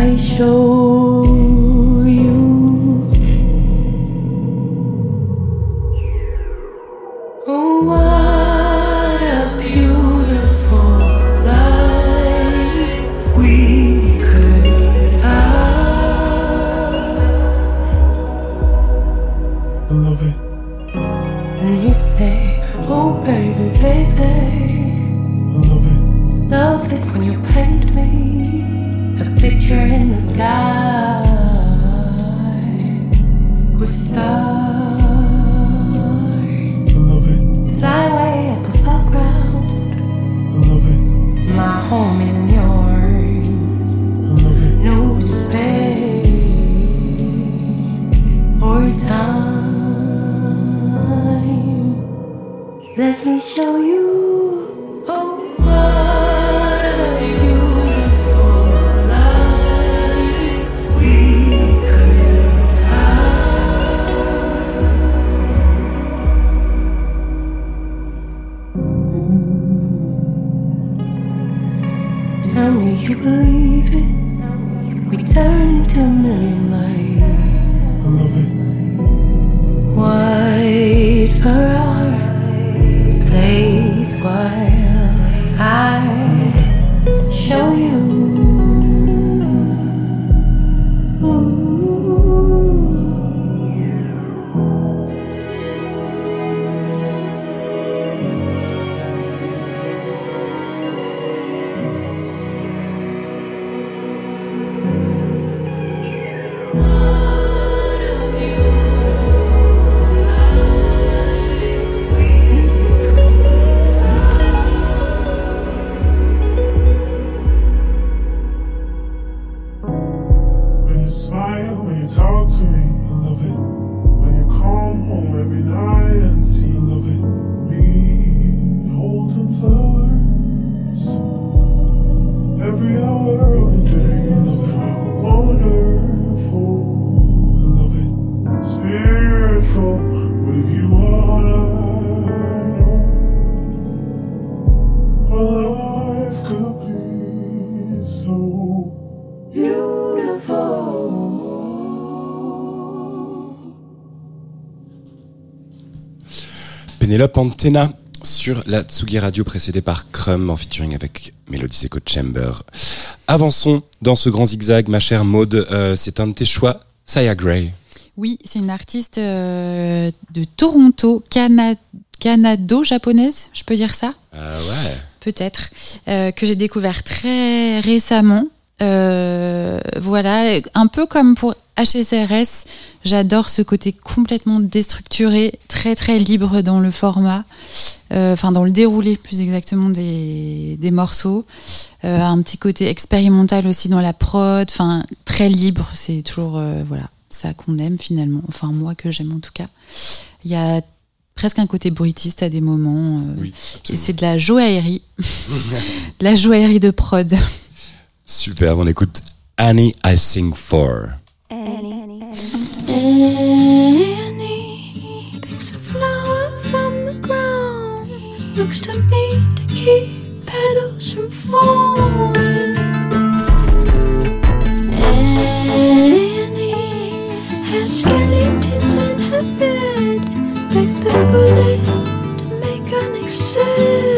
I show Pénélope Antena sur la Tsugi Radio précédée par Crum en featuring avec Melody Seco Chamber. Avançons dans ce grand zigzag, ma chère Maude, euh, c'est un de tes choix, Saya Gray. Oui, c'est une artiste euh, de Toronto, cana canado-japonaise, je peux dire ça? Ah ouais. Peut-être. Euh, que j'ai découvert très récemment. Euh, voilà, un peu comme pour HSRS, j'adore ce côté complètement déstructuré, très très libre dans le format, euh, enfin dans le déroulé plus exactement des, des morceaux. Euh, un petit côté expérimental aussi dans la prod, enfin très libre, c'est toujours euh, voilà ça qu'on aime finalement, enfin moi que j'aime en tout cas. Il y a presque un côté bruitiste à des moments, euh, Oui, et c'est de la joaillerie, <laughs> de la joaillerie de prod. Super, on écoute Annie I Sing For. Annie picks a flower from the ground. Looks to me to keep petals from falling. Annie has skeletons in her bed. Like the bullet to make an exception.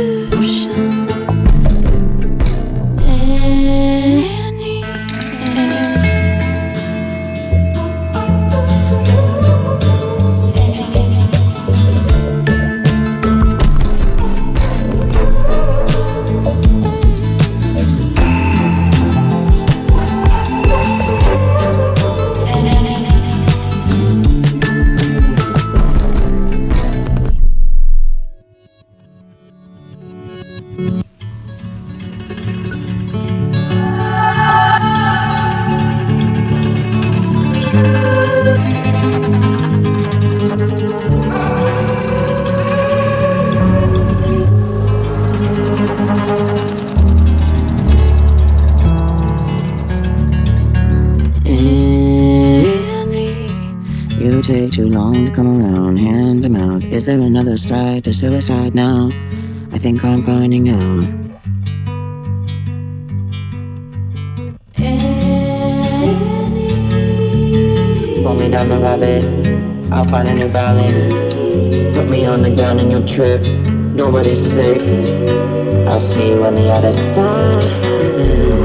There side to suicide now? I think I'm finding out. Pull me down the rabbit, I'll find a new balance. Put me on the gun and you'll trip. Nobody's safe. I'll see you on the other side.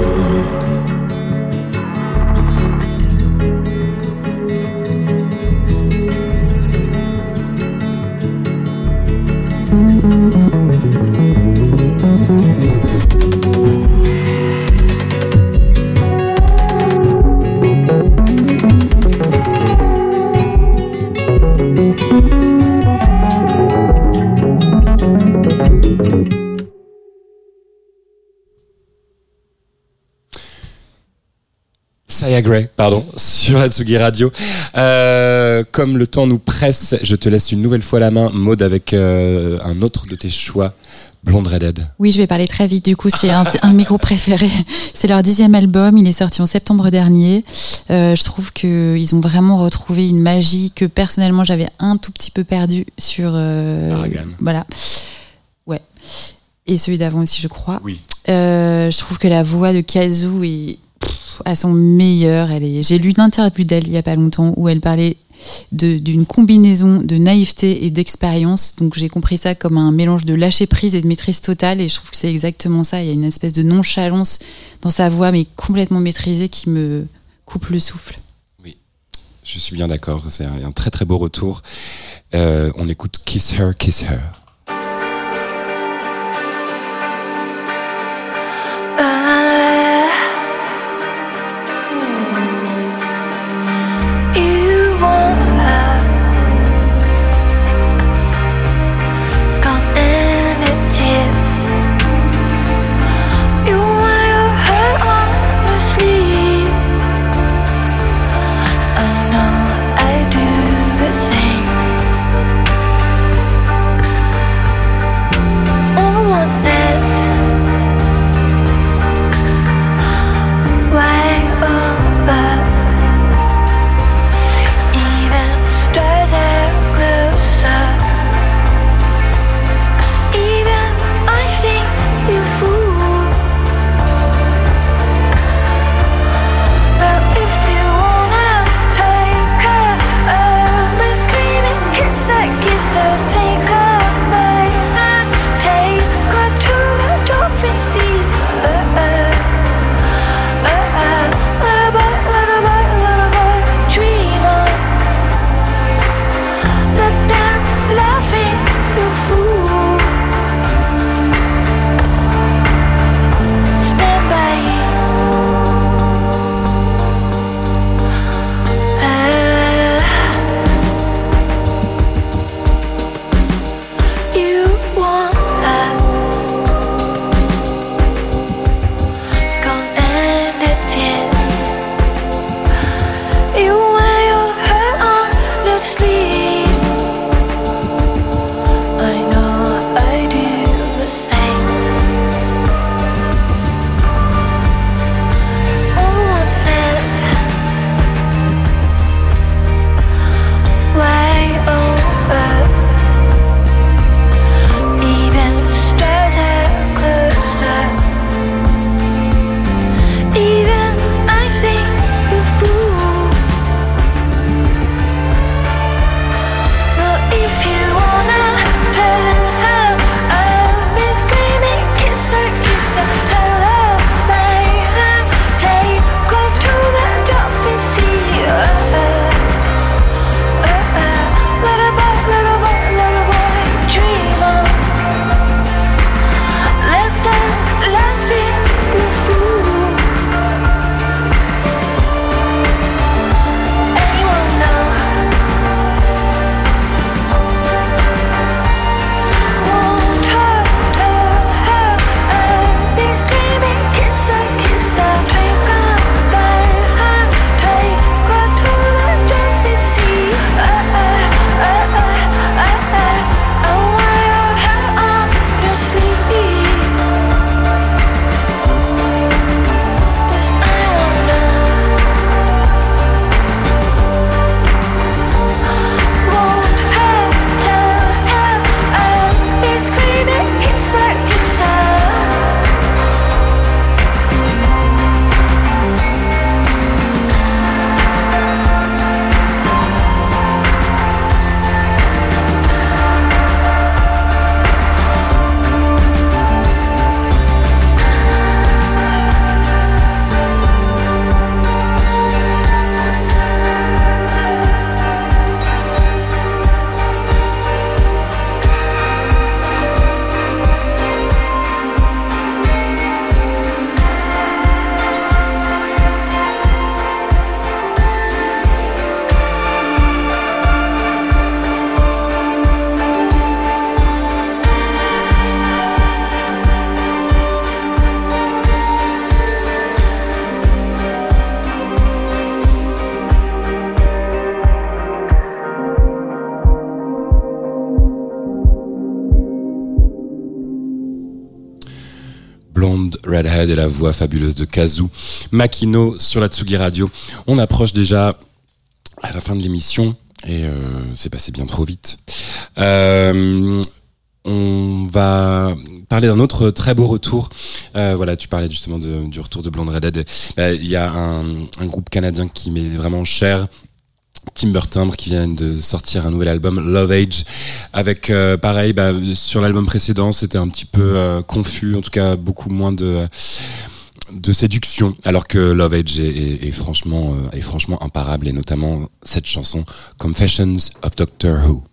Gray, pardon, sur Atsugi Radio. Euh, comme le temps nous presse, je te laisse une nouvelle fois la main, Maude, avec euh, un autre de tes choix, Blonde Redhead. Oui, je vais parler très vite. Du coup, c'est un, un de mes groupes préférés. C'est leur dixième album. Il est sorti en septembre dernier. Euh, je trouve qu'ils ont vraiment retrouvé une magie que personnellement j'avais un tout petit peu perdu sur. Voilà. Ouais. Et celui d'avant aussi, je crois. Oui. Je trouve que la voix de Kazoo est à son meilleur. Est. J'ai lu une interview d'elle il y a pas longtemps où elle parlait d'une combinaison de naïveté et d'expérience. Donc j'ai compris ça comme un mélange de lâcher prise et de maîtrise totale. Et je trouve que c'est exactement ça. Il y a une espèce de nonchalance dans sa voix, mais complètement maîtrisée, qui me coupe le souffle. Je suis bien d'accord, c'est un, un très très beau retour. Euh, on écoute Kiss Her, Kiss Her. Voix fabuleuse de Kazu Makino sur la Tsugi Radio. On approche déjà à la fin de l'émission et euh, c'est passé bien trop vite. Euh, on va parler d'un autre très beau retour. Euh, voilà, tu parlais justement du retour de Blonde Redhead. Euh, Il y a un, groupe canadien qui m'est vraiment cher. Timber Timbre qui vient de sortir un nouvel album Love Age avec pareil bah, sur l'album précédent c'était un petit peu confus en tout cas beaucoup moins de de séduction alors que Love Age est, franchement euh, est franchement imparable et notamment cette chanson Confessions of Doctor Who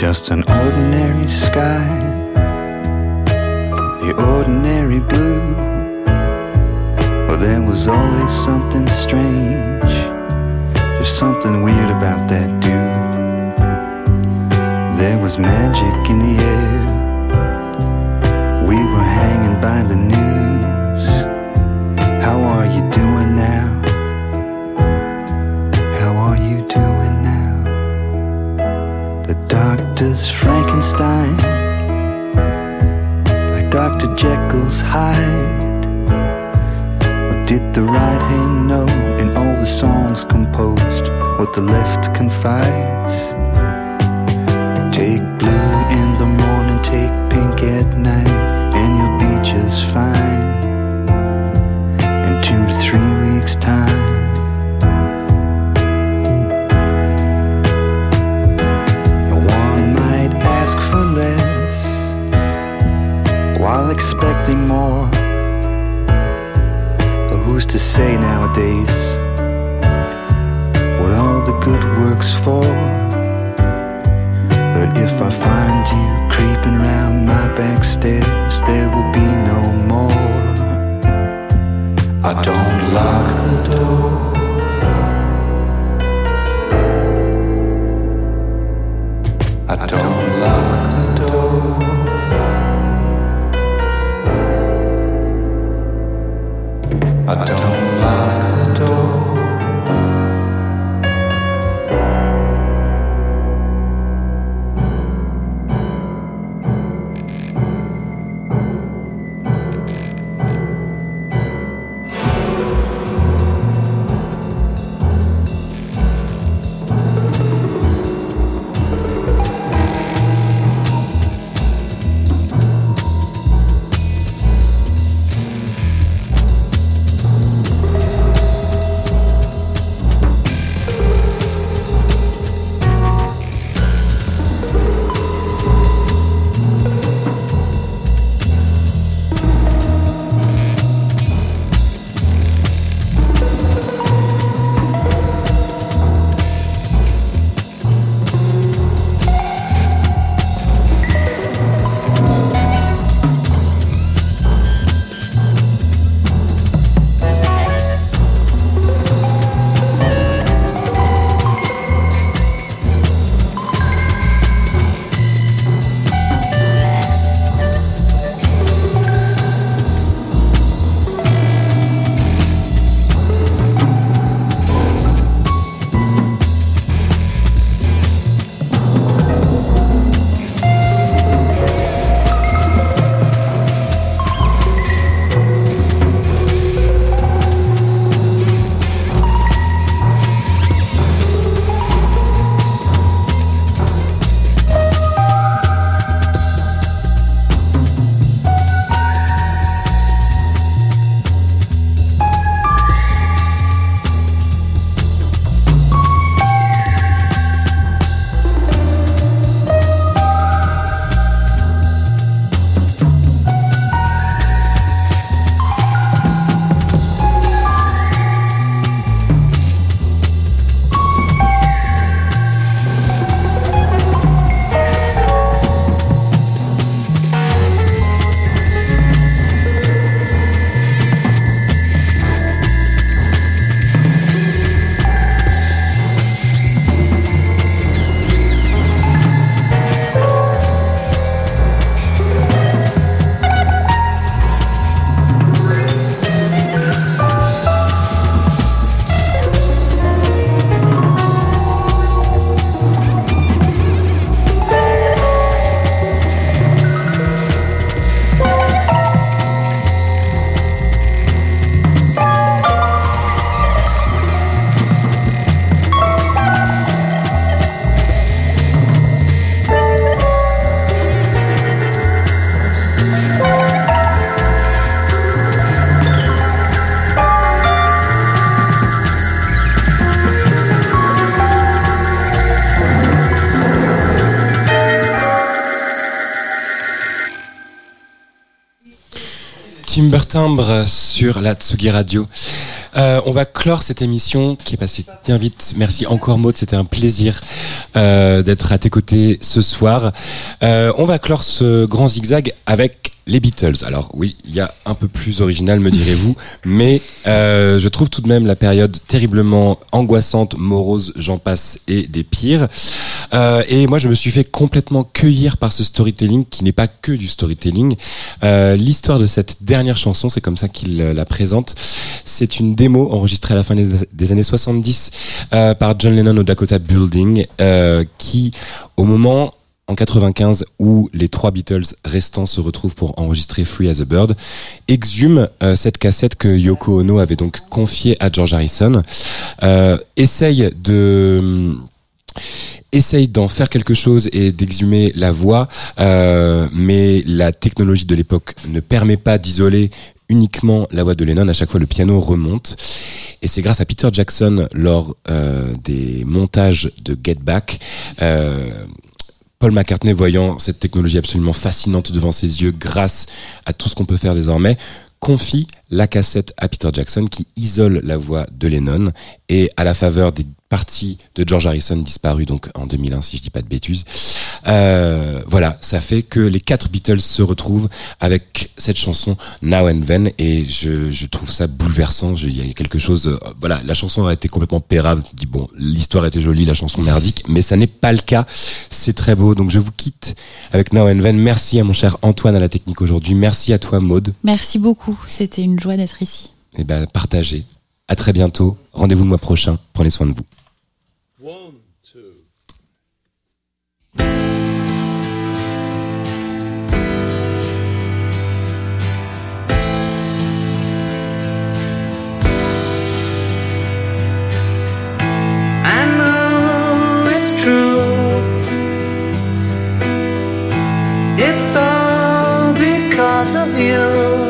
Just an ordinary sky, the ordinary blue. Well, there was always something strange. There's something weird about that dude. There was magic in the air. We were hanging by the news. How are you Like Dr. Jekyll's Hyde. What did the right hand know in all the songs composed? What the left confides? Timbre sur la Tsugi Radio. Euh, on va clore cette émission qui est passée bien vite. Merci encore Maud, c'était un plaisir euh, d'être à tes côtés ce soir. Euh, on va clore ce grand zigzag avec les Beatles. Alors oui, il y a un peu plus original, me direz-vous, <laughs> mais euh, je trouve tout de même la période terriblement angoissante, morose, j'en passe et des pires. Euh, et moi, je me suis fait complètement cueillir par ce storytelling qui n'est pas que du storytelling. Euh, L'histoire de cette dernière chanson, c'est comme ça qu'il euh, la présente. C'est une démo enregistrée à la fin des, années 70 euh, par John Lennon au Dakota Building, euh, qui, au moment en 95 où les trois Beatles restants se retrouvent pour enregistrer Free as a Bird, exhume euh, cette cassette que Yoko Ono avait donc confiée à George Harrison, euh, essaye de essaye d'en faire quelque chose et d'exhumer la voix, euh, mais la technologie de l'époque ne permet pas d'isoler uniquement la voix de Lennon. À chaque fois, le piano remonte. Et c'est grâce à Peter Jackson, lors euh, des montages de Get Back, euh, Paul McCartney, voyant cette technologie absolument fascinante devant ses yeux, grâce à tout ce qu'on peut faire désormais, confie la cassette à Peter Jackson qui isole la voix de Lennon et à la faveur des parties de George Harrison disparues donc en 2001 si je dis pas de bêtises. Euh, voilà ça fait que les quatre Beatles se retrouvent avec cette chanson Now and Then et je, je trouve ça bouleversant. Il y a quelque chose euh, voilà la chanson aurait été complètement pérave. Je dis bon l'histoire était jolie la chanson merdique mais ça n'est pas le cas. C'est très beau. Donc je vous quitte avec Now and Then. Merci à mon cher Antoine à la technique aujourd'hui. Merci à toi Maude. Merci beaucoup. C'était une joie d'être ici. et ben partagez. À très bientôt. Rendez-vous le mois prochain. Prenez soin de vous. I know it's true. It's all because of you.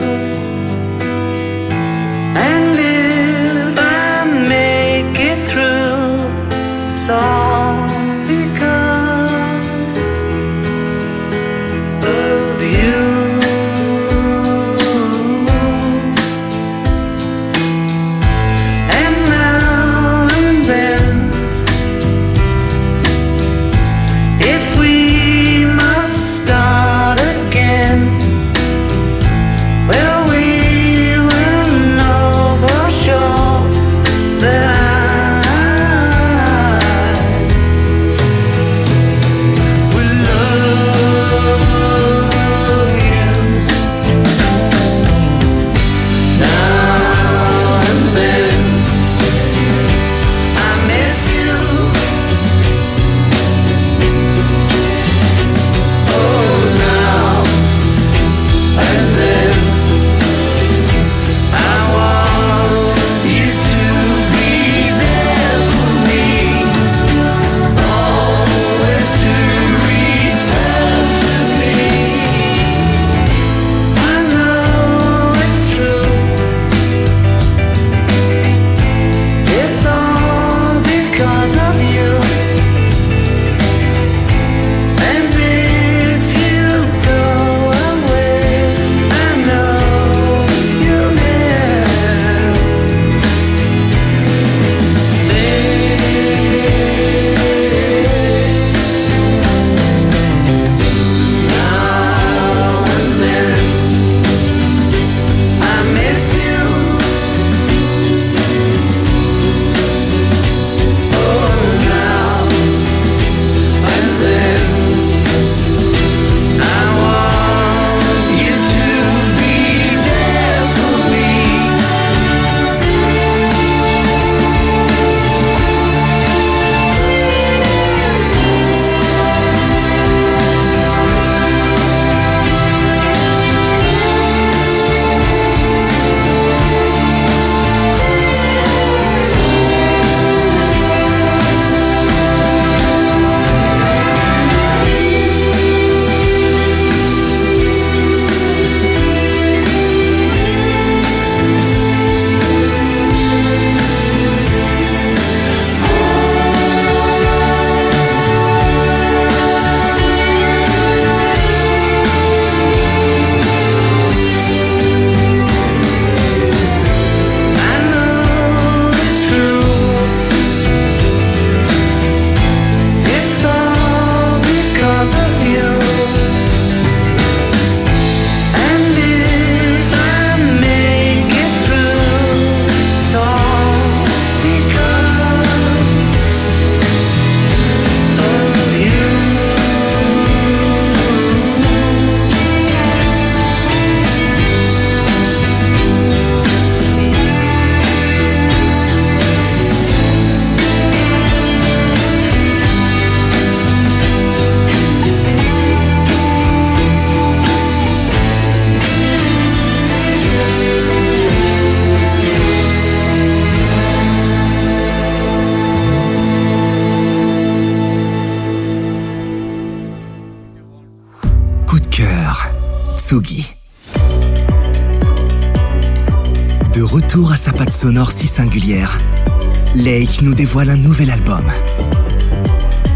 Nous dévoile un nouvel album.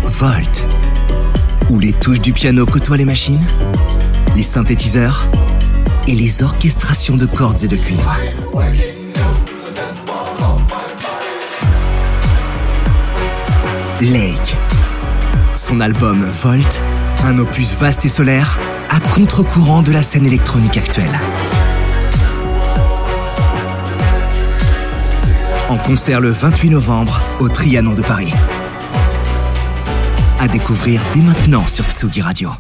Volt. Où les touches du piano côtoient les machines, les synthétiseurs et les orchestrations de cordes et de cuivre. Lake. Son album Volt, un opus vaste et solaire, à contre-courant de la scène électronique actuelle. En concert le 28 novembre au Trianon de Paris. À découvrir dès maintenant sur Tsugi Radio.